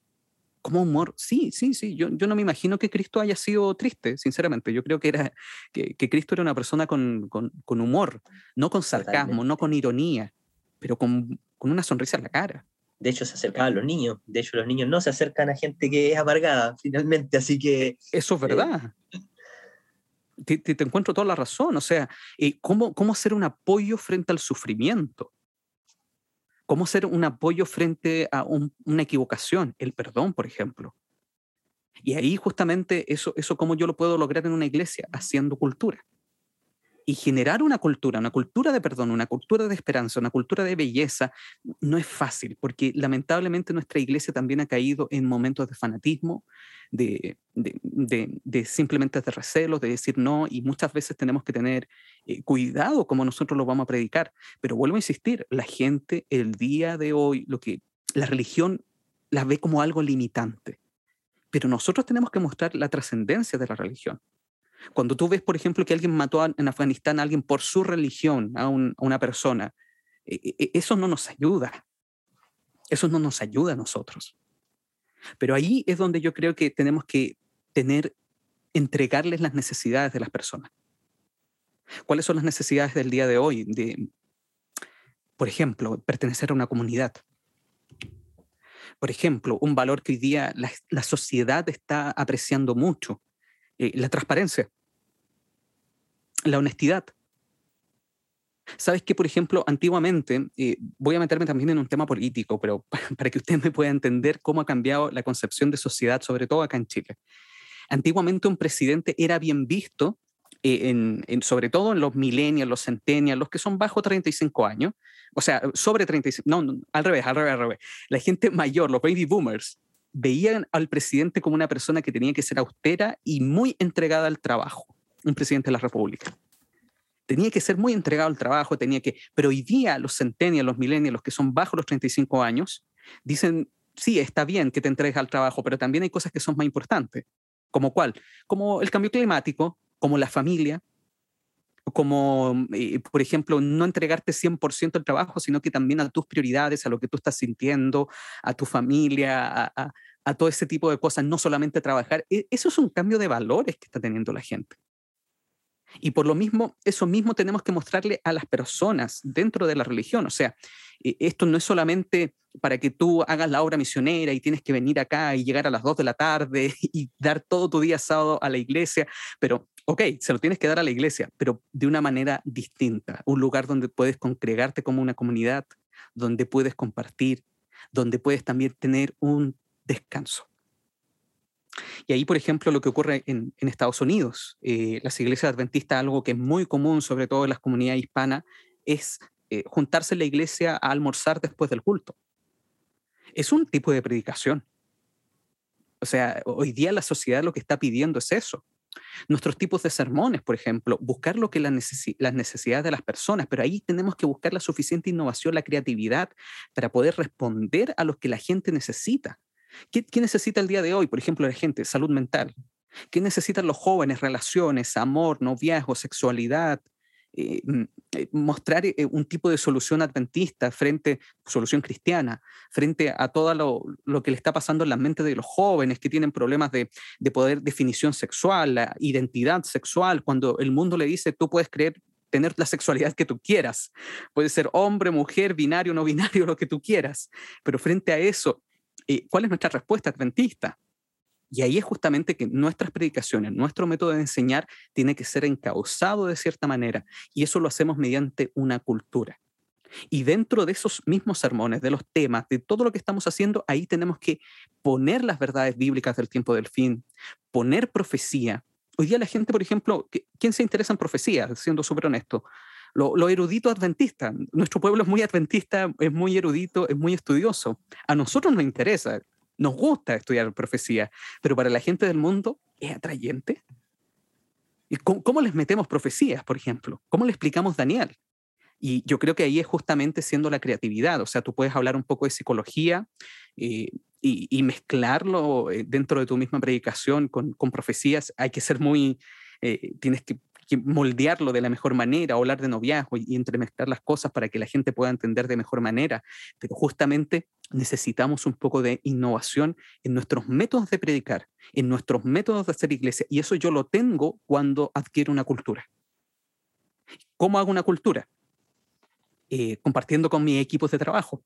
¿Cómo humor? Sí, sí, sí. Yo, yo no me imagino que Cristo haya sido triste, sinceramente. Yo creo que, era, que, Cristo era una persona con, con, con humor, no con sarcasmo, no con ironía, pero con, con una sonrisa en la cara. De hecho, se acercaba a los niños. De hecho, los niños no se acercan a gente que es amargada, finalmente. Así que. Eso es verdad. Eh, te, te, encuentro toda la razón. O sea, eh, ¿cómo, ¿cómo hacer un apoyo frente al sufrimiento? ¿Cómo hacer un apoyo frente a una equivocación? El perdón, por ejemplo. Y ahí justamente eso, eso cómo yo lo puedo lograr en una iglesia, haciendo cultura y generar una cultura, una cultura de perdón, una cultura de esperanza, una cultura de belleza, no es fácil, porque lamentablemente nuestra iglesia también ha caído en momentos de fanatismo, de, de, simplemente de recelo, de decir no, y muchas veces tenemos que tener eh, cuidado como nosotros lo vamos a predicar. Pero vuelvo a insistir, la gente el día de hoy, lo que la religión la ve como algo limitante, pero nosotros tenemos que mostrar la trascendencia de la religión. Cuando tú ves, por ejemplo, que alguien mató en Afganistán a alguien por su religión, a, una persona, e, e, eso no nos ayuda. Eso no nos ayuda a nosotros. Pero ahí es donde yo creo que tenemos que tener, entregarles las necesidades de las personas. ¿Cuáles son las necesidades del día de hoy? De, por ejemplo, pertenecer a una comunidad. Por ejemplo, un valor que hoy día la sociedad está apreciando mucho, eh, la transparencia, la honestidad. Sabes que, por ejemplo, antiguamente, eh, voy a meterme también en un tema político, pero para que usted me pueda entender cómo ha cambiado la concepción de sociedad, sobre todo acá en Chile. Antiguamente un presidente era bien visto, eh, en, sobre todo en los millennials, los centennials, los que son bajo 35 años, o sea, sobre 35, no, no, al revés, al revés, al revés. La gente mayor, los baby boomers, veían al presidente como una persona que tenía que ser austera y muy entregada al trabajo, un presidente de la República. Tenía que ser muy entregado al trabajo, tenía que... Pero hoy día los centenios, los millennials, los que son bajo los 35 años, dicen, sí, está bien que te entregues al trabajo, pero también hay cosas que son más importantes. ¿Como cuál? Como el cambio climático, como la familia, como, eh, por ejemplo, no entregarte 100% al trabajo, sino que también a tus prioridades, a lo que tú estás sintiendo, a tu familia, a todo ese tipo de cosas, no solamente trabajar. E, eso es un cambio de valores que está teniendo la gente. Y por lo mismo, eso mismo tenemos que mostrarle a las personas dentro de la religión. O sea, e, esto no es solamente para que tú hagas la obra misionera y tienes que venir acá y llegar a las 2 de la tarde y dar todo tu día sábado a la iglesia, pero ok, se lo tienes que dar a la iglesia, pero de una manera distinta, un lugar donde puedes congregarte como una comunidad, donde puedes compartir, donde puedes también tener un descanso. Y ahí, por ejemplo, lo que ocurre en, Estados Unidos, eh, las iglesias adventistas, algo que es muy común, sobre todo en las comunidades hispanas, es eh, juntarse en la iglesia a almorzar después del culto. Es un tipo de predicación. O sea, hoy día la sociedad lo que está pidiendo es eso. Nuestros tipos de sermones, por ejemplo, buscar lo que las necesidades de las personas, pero ahí tenemos que buscar la suficiente innovación, la creatividad para poder responder a lo que la gente necesita. ¿Qué, necesita el día de hoy, por ejemplo, la gente? Salud mental. ¿Qué necesitan los jóvenes? Relaciones, amor, noviazgo, sexualidad, eh, mm, eh, mostrar un tipo de solución adventista frente, solución cristiana, frente a todo lo, que le está pasando en la mente de los jóvenes que tienen problemas de, de poder definición sexual, la identidad sexual, cuando el mundo le dice, tú puedes creer tener la sexualidad que tú quieras. Puede ser hombre, mujer, binario, no binario, lo que tú quieras. Pero frente a eso, eh, ¿cuál es nuestra respuesta adventista? Y ahí es justamente que nuestras predicaciones, nuestro método de enseñar tiene que ser encauzado de cierta manera. Y eso lo hacemos mediante una cultura. Y dentro de esos mismos sermones, de los temas, de todo lo que estamos haciendo, ahí tenemos que poner las verdades bíblicas del tiempo del fin, poner profecía. Hoy día la gente, por ejemplo, ¿quién se interesa en profecía? Siendo súper honesto. Lo, lo, erudito adventista. Nuestro pueblo es muy adventista, es muy erudito, es muy estudioso. A nosotros nos interesa nos gusta estudiar profecía, pero para la gente del mundo es atrayente. ¿Y cómo, les metemos profecías, por ejemplo? ¿Cómo le explicamos Daniel? Y yo creo que ahí es justamente siendo la creatividad, o sea, tú puedes hablar un poco de psicología eh, y, mezclarlo eh, dentro de tu misma predicación con, profecías. Hay que ser muy, eh, tienes que que moldearlo de la mejor manera, hablar de noviazgo y, entremezclar las cosas para que la gente pueda entender de mejor manera. Pero justamente necesitamos un poco de innovación en nuestros métodos de predicar, en nuestros métodos de hacer iglesia. Y eso yo lo tengo cuando adquiero una cultura. ¿Cómo hago una cultura? Eh, compartiendo con mis equipos de trabajo.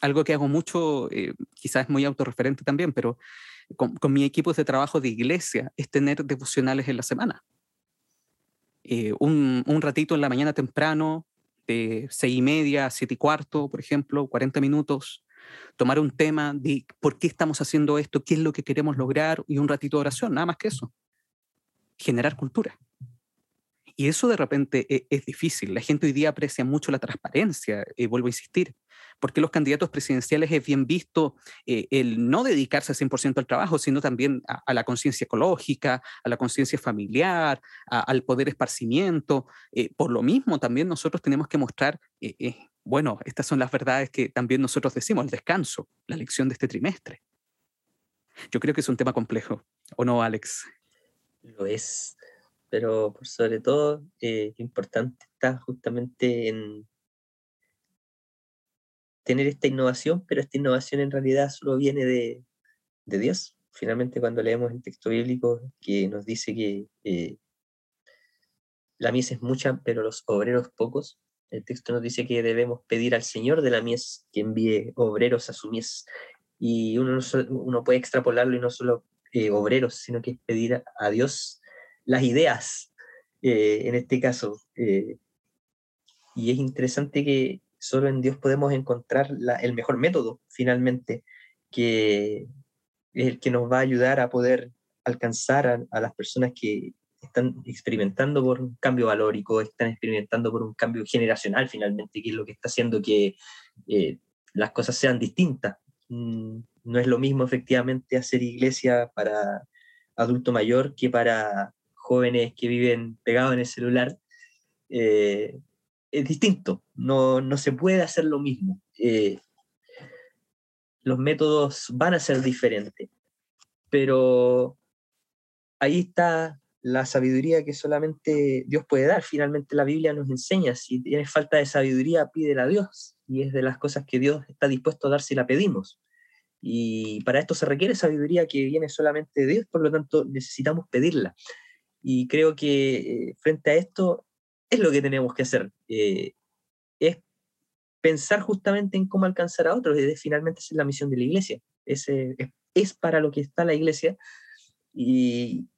Algo que hago mucho, eh, quizás muy autorreferente también, pero con, con mis equipos de trabajo de iglesia es tener devocionales en la semana eh, un, ratito en la mañana temprano, de seis y media a siete y cuarto, por ejemplo, 40 minutos, tomar un tema de por qué estamos haciendo esto, qué es lo que queremos lograr y un ratito de oración, nada más que eso. Generar cultura. Y eso de repente es, es, difícil. La gente hoy día aprecia mucho la transparencia, y vuelvo a insistir porque los candidatos presidenciales es bien visto eh, el no dedicarse al 100% al trabajo, sino también a, la conciencia ecológica, a la conciencia familiar, al poder esparcimiento. Eh, por lo mismo, también nosotros tenemos que mostrar, eh, bueno, estas son las verdades que también nosotros decimos, el descanso, la lección de este trimestre. Yo creo que es un tema complejo, ¿o no, Alex? Lo es, pero por sobre todo, importante está justamente en tener esta innovación, pero esta innovación en realidad solo viene de, de Dios. Finalmente, cuando leemos el texto bíblico que nos dice que eh, la mies es mucha, pero los obreros pocos, el texto nos dice que debemos pedir al Señor de la mies que envíe obreros a su mies. Y uno, uno puede extrapolarlo y no solo eh, obreros, sino que pedir a Dios las ideas, eh, en este caso. y es interesante que solo en Dios podemos encontrar el mejor método, finalmente, que es el que nos va a ayudar a poder alcanzar a, las personas que están experimentando por un cambio valórico, están experimentando por un cambio generacional, finalmente, que es lo que está haciendo que eh, las cosas sean distintas. Mm, no es lo mismo, efectivamente, hacer iglesia para adulto mayor que para jóvenes que viven pegados en el celular. Eh, es distinto, no, no, se puede hacer lo mismo. Eh, los métodos van a ser diferentes, pero ahí está la sabiduría que solamente Dios puede dar. Finalmente la Biblia nos enseña, si tienes falta de sabiduría, pídela a Dios, y es de las cosas que Dios está dispuesto a dar si la pedimos. Y para esto se requiere sabiduría que viene solamente de Dios, por lo tanto necesitamos pedirla. Y creo que eh, frente a esto es lo que tenemos que hacer. Eh, es pensar justamente en cómo alcanzar a otros. Y finalmente esa es la misión de la iglesia. Es, es, para lo que está la iglesia. Y,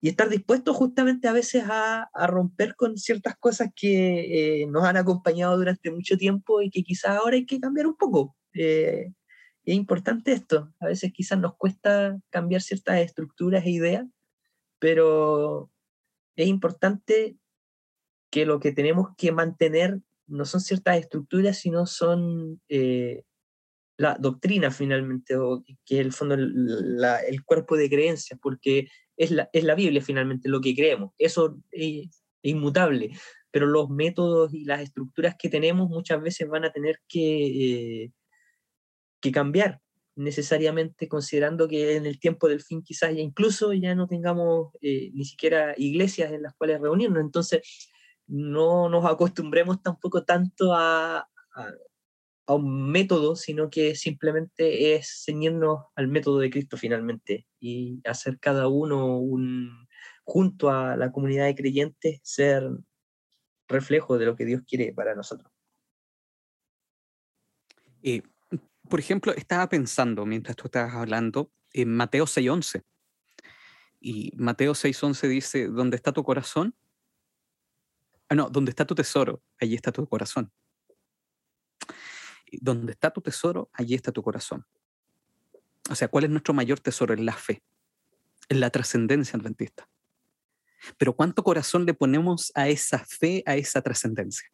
y estar dispuesto justamente a veces a, a romper con ciertas cosas que eh, nos han acompañado durante mucho tiempo y que quizás ahora hay que cambiar un poco. Eh, es importante esto. A veces quizás nos cuesta cambiar ciertas estructuras e ideas, pero es importante que lo que tenemos que mantener no son ciertas estructuras, sino son eh, la doctrina finalmente, o que es el fondo el cuerpo de creencias, porque es la, es la Biblia finalmente lo que creemos. Eso es, inmutable, pero los métodos y las estructuras que tenemos muchas veces van a tener que, eh, que cambiar necesariamente considerando que en el tiempo del fin quizás ya incluso ya no tengamos eh, ni siquiera iglesias en las cuales reunirnos. Entonces, no nos acostumbremos tampoco tanto a, a, un método, sino que simplemente es ceñirnos al método de Cristo finalmente y hacer cada uno un, junto a la comunidad de creyentes, ser reflejo de lo que Dios quiere para nosotros. Eh, por ejemplo, estaba pensando mientras tú estabas hablando en Mateo 6.11. Y Mateo 6.11 dice, ¿dónde está tu corazón? Ah, no, donde está tu tesoro, allí está tu corazón. Donde está tu tesoro, allí está tu corazón. O sea, ¿cuál es nuestro mayor tesoro? En la fe, en la trascendencia adventista. Pero ¿cuánto corazón le ponemos a esa fe, a esa trascendencia?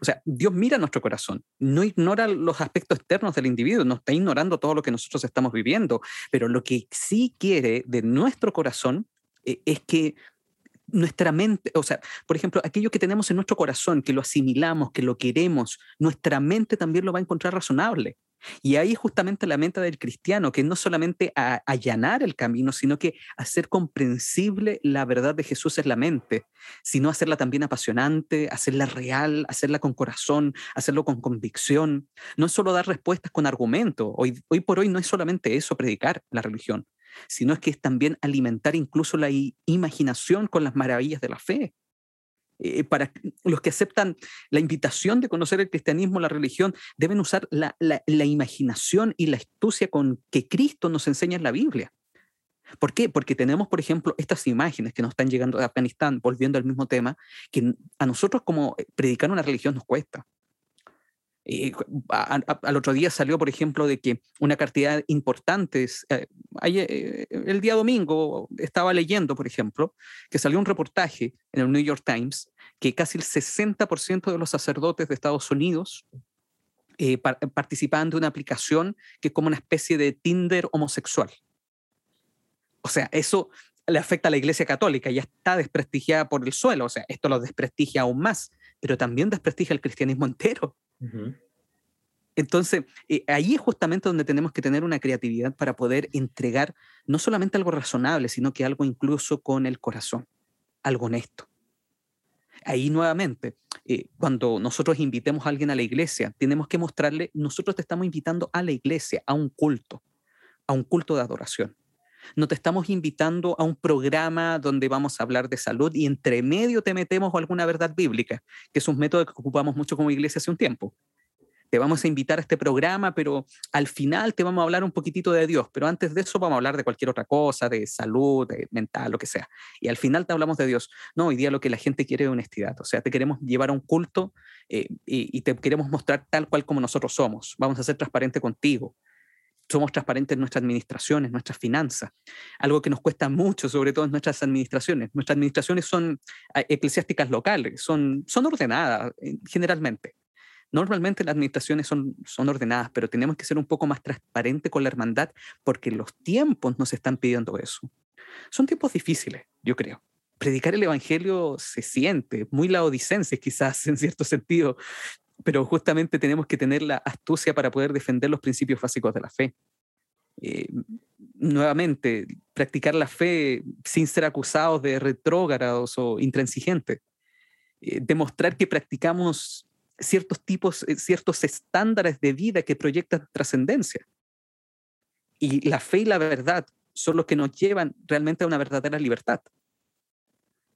O sea, Dios mira nuestro corazón, no ignora los aspectos externos del individuo, no está ignorando todo lo que nosotros estamos viviendo, pero lo que sí quiere de nuestro corazón eh, es que nuestra mente, o sea, por ejemplo, aquello que tenemos en nuestro corazón, que lo asimilamos, que lo queremos, nuestra mente también lo va a encontrar razonable. Y ahí justamente la mente del cristiano, que no solamente a, allanar el camino, sino que hacer comprensible la verdad de Jesús en la mente, sino hacerla también apasionante, hacerla real, hacerla con corazón, hacerlo con convicción. No es solo dar respuestas con argumento. Hoy, hoy por hoy no es solamente eso, predicar la religión, sino es que es también alimentar incluso la imaginación con las maravillas de la fe. Eh, para los que aceptan la invitación de conocer el cristianismo, la religión, deben usar la, imaginación y la astucia con que Cristo nos enseña en la Biblia. ¿Por qué? Porque tenemos, por ejemplo, estas imágenes que nos están llegando de Afganistán, volviendo al mismo tema, que a nosotros como eh, predicar una religión nos cuesta. Eh, al otro día salió, por ejemplo, de que una cantidad importante, eh, eh, el día domingo estaba leyendo, por ejemplo, que salió un reportaje en el New York Times que casi el 60% de los sacerdotes de Estados Unidos participaban de una aplicación que es como una especie de Tinder homosexual. O sea, eso le afecta a la Iglesia Católica, ya está desprestigiada por el suelo, o sea, esto lo desprestigia aún más, pero también desprestigia el cristianismo entero. Entonces, eh, ahí es justamente donde tenemos que tener una creatividad para poder entregar no solamente algo razonable, sino que algo incluso con el corazón, algo honesto. Ahí nuevamente, eh, cuando nosotros invitemos a alguien a la iglesia, tenemos que mostrarle, nosotros te estamos invitando a la iglesia, a un culto, a un culto de adoración. No te estamos invitando a un programa donde vamos a hablar de salud y entre medio te metemos alguna verdad bíblica, que es un método que ocupamos mucho como iglesia hace un tiempo. Te vamos a invitar a este programa, pero al final te vamos a hablar un poquitito de Dios, pero antes de eso vamos a hablar de cualquier otra cosa, de salud, de mental, lo que sea. Y al final te hablamos de Dios. No, hoy día lo que la gente quiere es honestidad, o sea, te queremos llevar a un culto eh, y, y te queremos mostrar tal cual como nosotros somos. Vamos a ser transparentes contigo somos transparentes en nuestras administraciones, nuestras finanzas, algo que nos cuesta mucho, sobre todo en nuestras administraciones. Nuestras administraciones son ah, eclesiásticas locales, son, son ordenadas eh, generalmente. Normalmente las administraciones son, son ordenadas, pero tenemos que ser un poco más transparentes con la hermandad porque los tiempos nos están pidiendo eso. Son tiempos difíciles, yo creo. Predicar el Evangelio se siente, muy laodicense quizás en cierto sentido, pero justamente tenemos que tener la astucia para poder defender los principios básicos de la fe. Eh, nuevamente, practicar la fe sin ser acusados de retrógrados o intransigentes. Eh, demostrar que practicamos ciertos tipos, eh, ciertos estándares de vida que proyectan trascendencia. Y la fe y la verdad son los que nos llevan realmente a una verdadera libertad.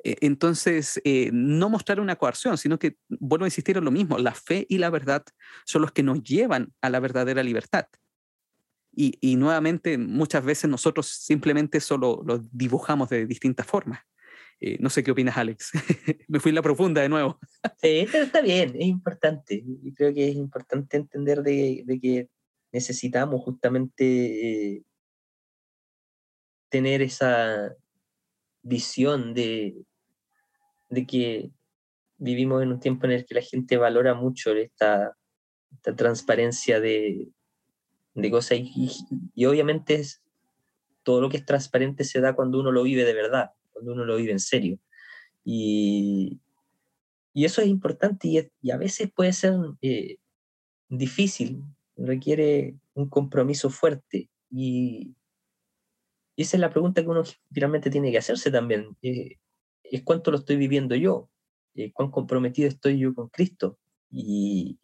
Eh, entonces, eh, no mostrar una coerción, sino que, vuelvo a insistir en lo mismo, la fe y la verdad son los que nos llevan a la verdadera libertad. Y, y nuevamente, muchas veces nosotros simplemente solo lo dibujamos de distintas formas. Eh, no sé qué opinas, Alex. Me fui en la profunda de nuevo. sí, pero está bien, es importante. Creo que es importante entender de, de que necesitamos justamente tener esa visión de, de que vivimos en un tiempo en el que la gente valora mucho esta, esta transparencia de, de cosas y, obviamente es, todo lo que es transparente se da cuando uno lo vive de verdad, cuando uno lo vive en serio. Y, y eso es importante y, a veces puede ser eh, difícil, requiere un compromiso fuerte y, y esa es la pregunta que uno finalmente tiene que hacerse también. Eh, es cuánto lo estoy viviendo yo. eh, cuán comprometido estoy yo con Cristo y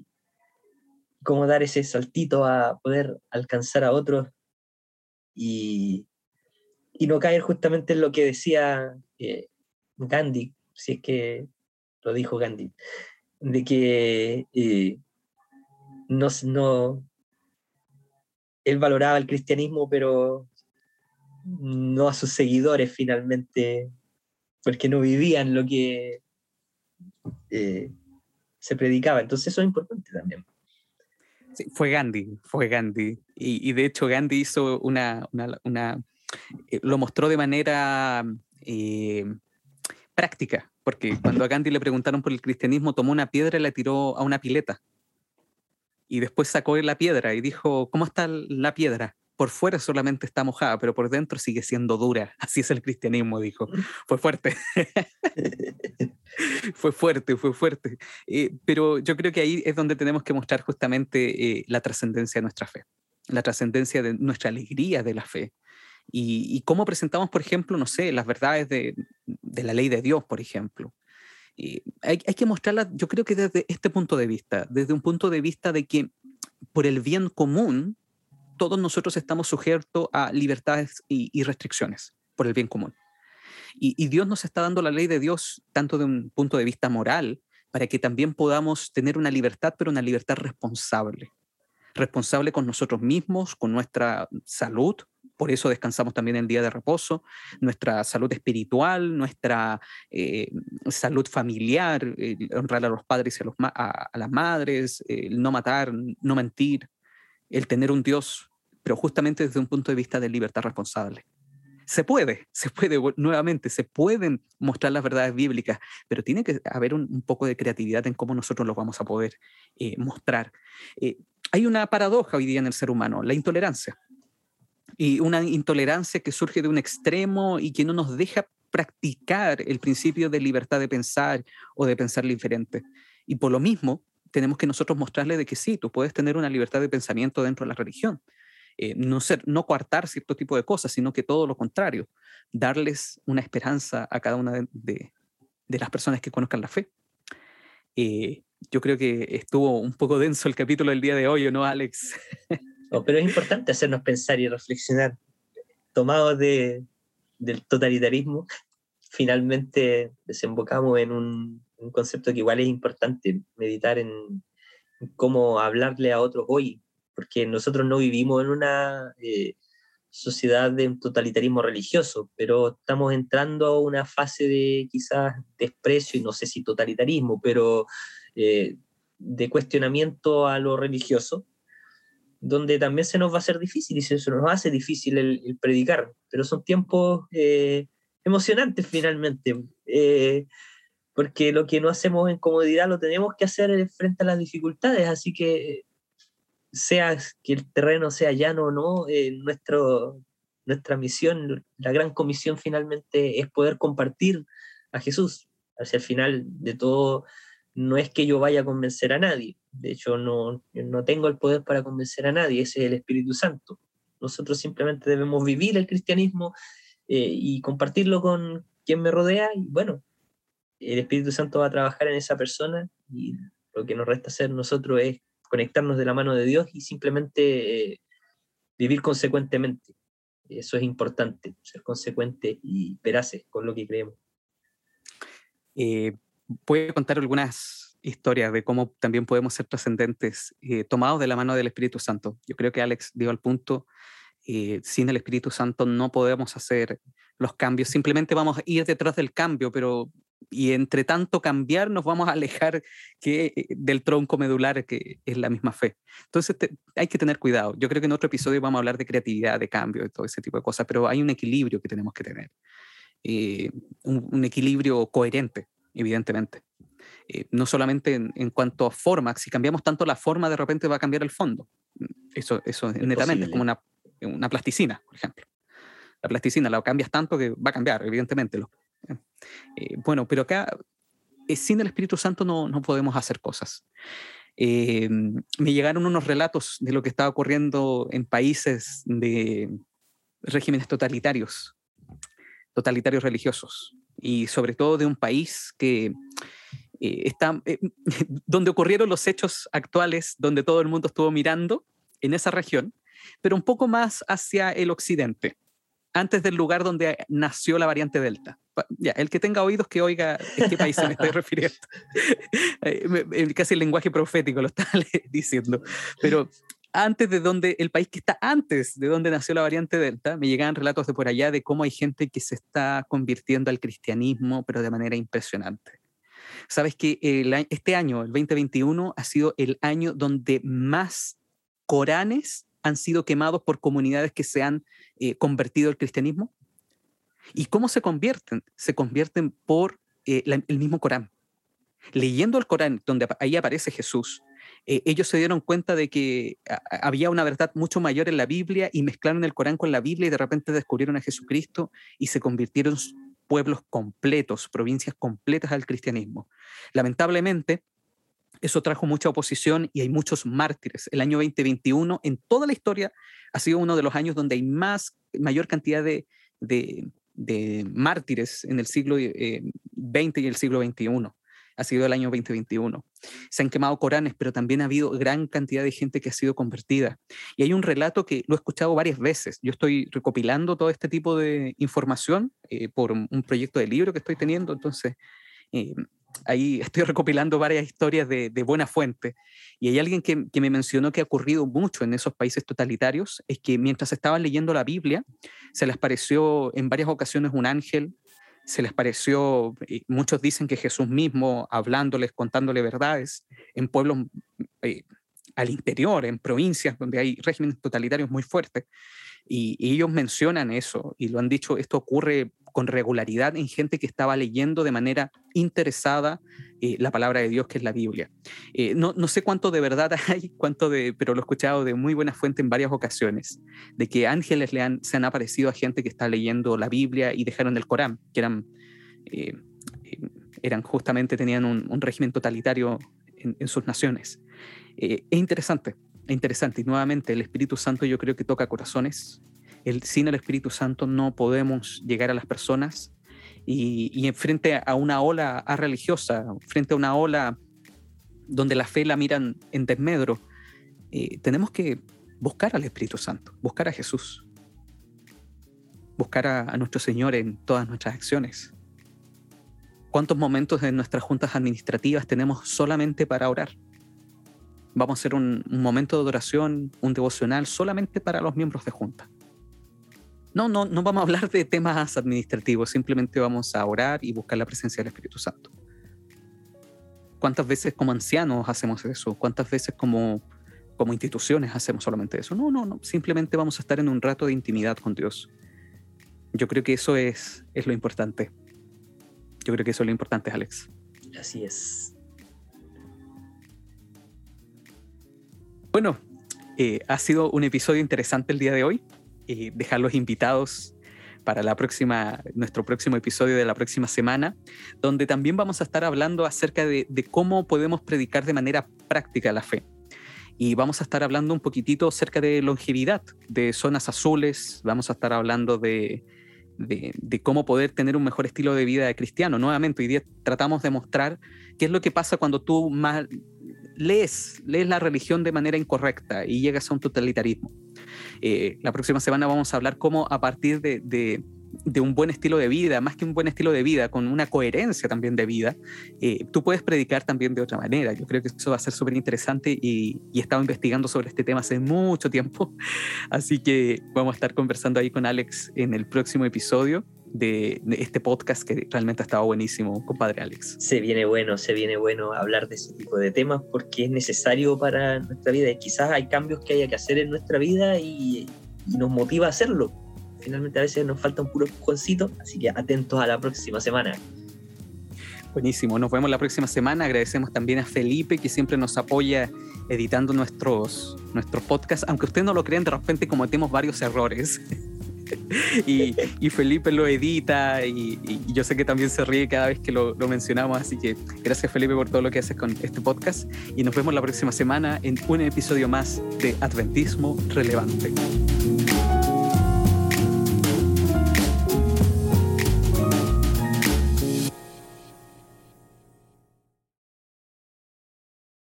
cómo dar ese saltito a poder alcanzar a otros y, y no caer justamente en lo que decía eh, Gandhi, si es que lo dijo Gandhi, de que eh, no, no, él valoraba el cristianismo, pero no a sus seguidores finalmente, porque no vivían lo que eh, se predicaba. Entonces eso es importante también. Sí, fue Gandhi, fue Gandhi. Y, de hecho Gandhi hizo una, una, eh, lo mostró de manera eh, práctica, porque cuando a Gandhi le preguntaron por el cristianismo, tomó una piedra y la tiró a una pileta. Y después sacó la piedra y dijo, ¿cómo está la piedra? Por fuera solamente está mojada, pero por dentro sigue siendo dura. Así es el cristianismo, dijo. Fue fuerte. fue fuerte, fue fuerte. Eh, pero yo creo que ahí es donde tenemos que mostrar justamente eh, la trascendencia de nuestra fe, la trascendencia de nuestra alegría de la fe. Y, cómo presentamos, por ejemplo, no sé, las verdades de, la ley de Dios, por ejemplo. hay, hay que mostrarlas, yo creo que desde este punto de vista, desde un punto de vista de que por el bien común, todos nosotros estamos sujetos a libertades y, restricciones por el bien común. Y, Dios nos está dando la ley de Dios tanto de un punto de vista moral, para que también podamos tener una libertad, pero una libertad responsable. Responsable con nosotros mismos, con nuestra salud, por eso descansamos también el día de reposo, nuestra salud espiritual, nuestra eh, salud familiar, honrar a los padres y a, las madres, no matar, no mentir, el tener un Dios pero justamente desde un punto de vista de libertad responsable. Se puede, se puede, nuevamente, se pueden mostrar las verdades bíblicas, pero tiene que haber un, poco de creatividad en cómo nosotros los vamos a poder eh, mostrar. Eh, hay una paradoja hoy día en el ser humano, la intolerancia. Y una intolerancia que surge de un extremo y que no nos deja practicar el principio de libertad de pensar o de pensar diferente. Y por lo mismo, tenemos que nosotros mostrarle de que sí, tú puedes tener una libertad de pensamiento dentro de la religión, eh, no, ser, no coartar cierto tipo de cosas, sino que todo lo contrario, darles una esperanza a cada una de, las personas que conozcan la fe. Eh, yo creo que estuvo un poco denso el capítulo del día de hoy, ¿no, Alex? pero es importante hacernos pensar y reflexionar. Tomados de, del totalitarismo, finalmente desembocamos en un, concepto que igual es importante, meditar en cómo hablarle a otros hoy, porque nosotros no vivimos en una eh, sociedad de un totalitarismo religioso, pero estamos entrando a una fase de quizás desprecio, y no sé si totalitarismo, pero eh, de cuestionamiento a lo religioso, donde también se nos va a hacer difícil y se nos hace difícil el, predicar, pero son tiempos eh, emocionantes finalmente, porque lo que no hacemos en comodidad lo tenemos que hacer frente a las dificultades, así que sea que el terreno sea llano o no, eh, nuestra misión, la gran comisión finalmente es poder compartir a Jesús. Hacia el final de todo, no es que yo vaya a convencer a nadie. De hecho, no, no tengo el poder para convencer a nadie, ese es el Espíritu Santo. Nosotros simplemente debemos vivir el cristianismo eh, y compartirlo con quien me rodea. Y bueno, el Espíritu Santo va a trabajar en esa persona y lo que nos resta hacer nosotros es conectarnos de la mano de Dios y simplemente eh, vivir consecuentemente. Eso es importante, ser consecuente y veraces con lo que creemos. Eh, ¿Puede contar algunas historias de cómo también podemos ser trascendentes eh, tomados de la mano del Espíritu Santo? Yo creo que Alex dio al punto, sin el Espíritu Santo no podemos hacer los cambios, simplemente vamos a ir detrás del cambio, pero y entre tanto cambiar nos vamos a alejar que, eh, del tronco medular que es la misma fe. Entonces hay que tener cuidado. Yo creo que en otro episodio vamos a hablar de creatividad, de cambio, de todo ese tipo de cosas, pero hay un equilibrio que tenemos que tener. Eh, un, equilibrio coherente, evidentemente. Eh, no solamente en, cuanto a forma, si cambiamos tanto la forma, de repente va a cambiar el fondo. Eso, eso es netamente es como una, una plasticina, por ejemplo. La plasticina la cambias tanto que va a cambiar, evidentemente. Los, eh, bueno, pero acá eh, sin el Espíritu Santo no, no podemos hacer cosas. Eh, me llegaron unos relatos de lo que estaba ocurriendo en países de regímenes totalitarios, totalitarios religiosos. y sobre todo de un país que está, donde ocurrieron los hechos actuales, donde todo el mundo estuvo mirando en esa región, pero un poco más hacia el occidente, antes del lugar donde nació la variante Delta. Ya, el que tenga oídos que oiga en qué país me estoy refiriendo. Eh, casi el lenguaje profético lo está diciendo. Pero antes de donde, el país que está antes de donde nació la variante Delta, me llegaban relatos de por allá de cómo hay gente que se está convirtiendo al cristianismo, pero de manera impresionante. Sabes que este año, el 2021, ha sido el año donde más Coranes han sido quemados por comunidades que se han eh, convertido al cristianismo. ¿Y cómo se convierten? Se convierten por eh, el mismo Corán. Leyendo el Corán, donde ahí aparece Jesús, eh, ellos se dieron cuenta de que había una verdad mucho mayor en la Biblia y mezclaron el Corán con la Biblia y de repente descubrieron a Jesucristo y se convirtieron pueblos completos, provincias completas al cristianismo. Lamentablemente, eso trajo mucha oposición y hay muchos mártires. El año 2021, en toda la historia, ha sido uno de los años donde hay más, mayor cantidad de, mártires en el siglo XX eh, y el siglo XXI ha sido el año 2021. Se han quemado Coranes, pero también ha habido gran cantidad de gente que ha sido convertida. Y hay un relato que lo he escuchado varias veces. Yo estoy recopilando todo este tipo de información eh, por un proyecto de libro que estoy teniendo, entonces eh, ahí estoy recopilando varias historias de, buena fuente. Y hay alguien que, me mencionó que ha ocurrido mucho en esos países totalitarios, es que mientras estaban leyendo la Biblia, se les pareció en varias ocasiones un ángel se les pareció, muchos dicen que Jesús mismo hablándoles, contándole verdades en pueblos eh, al interior, en provincias donde hay regímenes totalitarios muy fuertes. Y, ellos mencionan eso y lo han dicho, esto ocurre con regularidad en gente que estaba leyendo de manera interesada eh, la palabra de Dios, que es la Biblia. Eh, no, no, sé cuánto de verdad hay, cuánto de, pero lo he escuchado de muy buena fuente en varias ocasiones, de que ángeles le han, se han aparecido a gente que está leyendo la Biblia y dejaron el Corán, que eran, eh, eran justamente, tenían un, régimen totalitario en, en sus naciones. es interesante, interesante. Y nuevamente, el Espíritu Santo yo creo que toca corazones. El, sin el Espíritu Santo no podemos llegar a las personas. Y, y frente a una ola religiosa, frente a una ola donde la fe la miran en desmedro, eh, tenemos que buscar al Espíritu Santo, buscar a Jesús, buscar a, nuestro Señor en todas nuestras acciones. ¿Cuántos momentos en nuestras juntas administrativas tenemos solamente para orar? Vamos a hacer un, momento de adoración, un devocional solamente para los miembros de junta. No, no, no vamos a hablar de temas administrativos, simplemente vamos a orar y buscar la presencia del Espíritu Santo. ¿Cuántas veces como ancianos hacemos eso? ¿Cuántas veces como, como instituciones hacemos solamente eso? No, no, no, simplemente vamos a estar en un rato de intimidad con Dios. Yo creo que eso es, es lo importante. Yo creo que eso es lo importante, Alex. Así es. Bueno, eh, ha sido un episodio interesante el día de hoy. Eh, invitados para la próxima, nuestro próximo episodio de la próxima semana, donde también vamos a estar hablando acerca de, cómo podemos predicar de manera práctica la fe. Y vamos a estar hablando un poquitito acerca de longevidad, de zonas azules, vamos a estar hablando de, de, cómo poder tener un mejor estilo de vida cristiano. Nuevamente, hoy día tratamos de mostrar qué es lo que pasa cuando tú más, lees, lees la religión de manera incorrecta y llegas a un totalitarismo. Eh, la próxima semana vamos a hablar cómo a partir de, un buen estilo de vida, más que un buen estilo de vida, con una coherencia también de vida, eh, tú puedes predicar también de otra manera. Yo creo que eso va a ser súper interesante y, y, he estado investigando sobre este tema hace mucho tiempo, así que vamos a estar conversando ahí con Alex en el próximo episodio de, este podcast que realmente ha estado buenísimo, compadre Alex. Se viene bueno, se viene bueno hablar de ese tipo de temas porque es necesario para nuestra vida y quizás hay cambios que haya que hacer en nuestra vida y, nos motiva a hacerlo. Finalmente a veces nos falta un puro empujoncito, así que atentos a la próxima semana. Buenísimo, nos vemos la próxima semana. Agradecemos también a Felipe que siempre nos apoya editando nuestros, nuestros podcasts, aunque ustedes no lo crean, de repente cometemos varios errores. Y, Felipe lo edita y, yo sé que también se ríe cada vez que lo, lo, mencionamos, así que gracias Felipe por todo lo que haces con este podcast y nos vemos la próxima semana en un episodio más de Adventismo Relevante.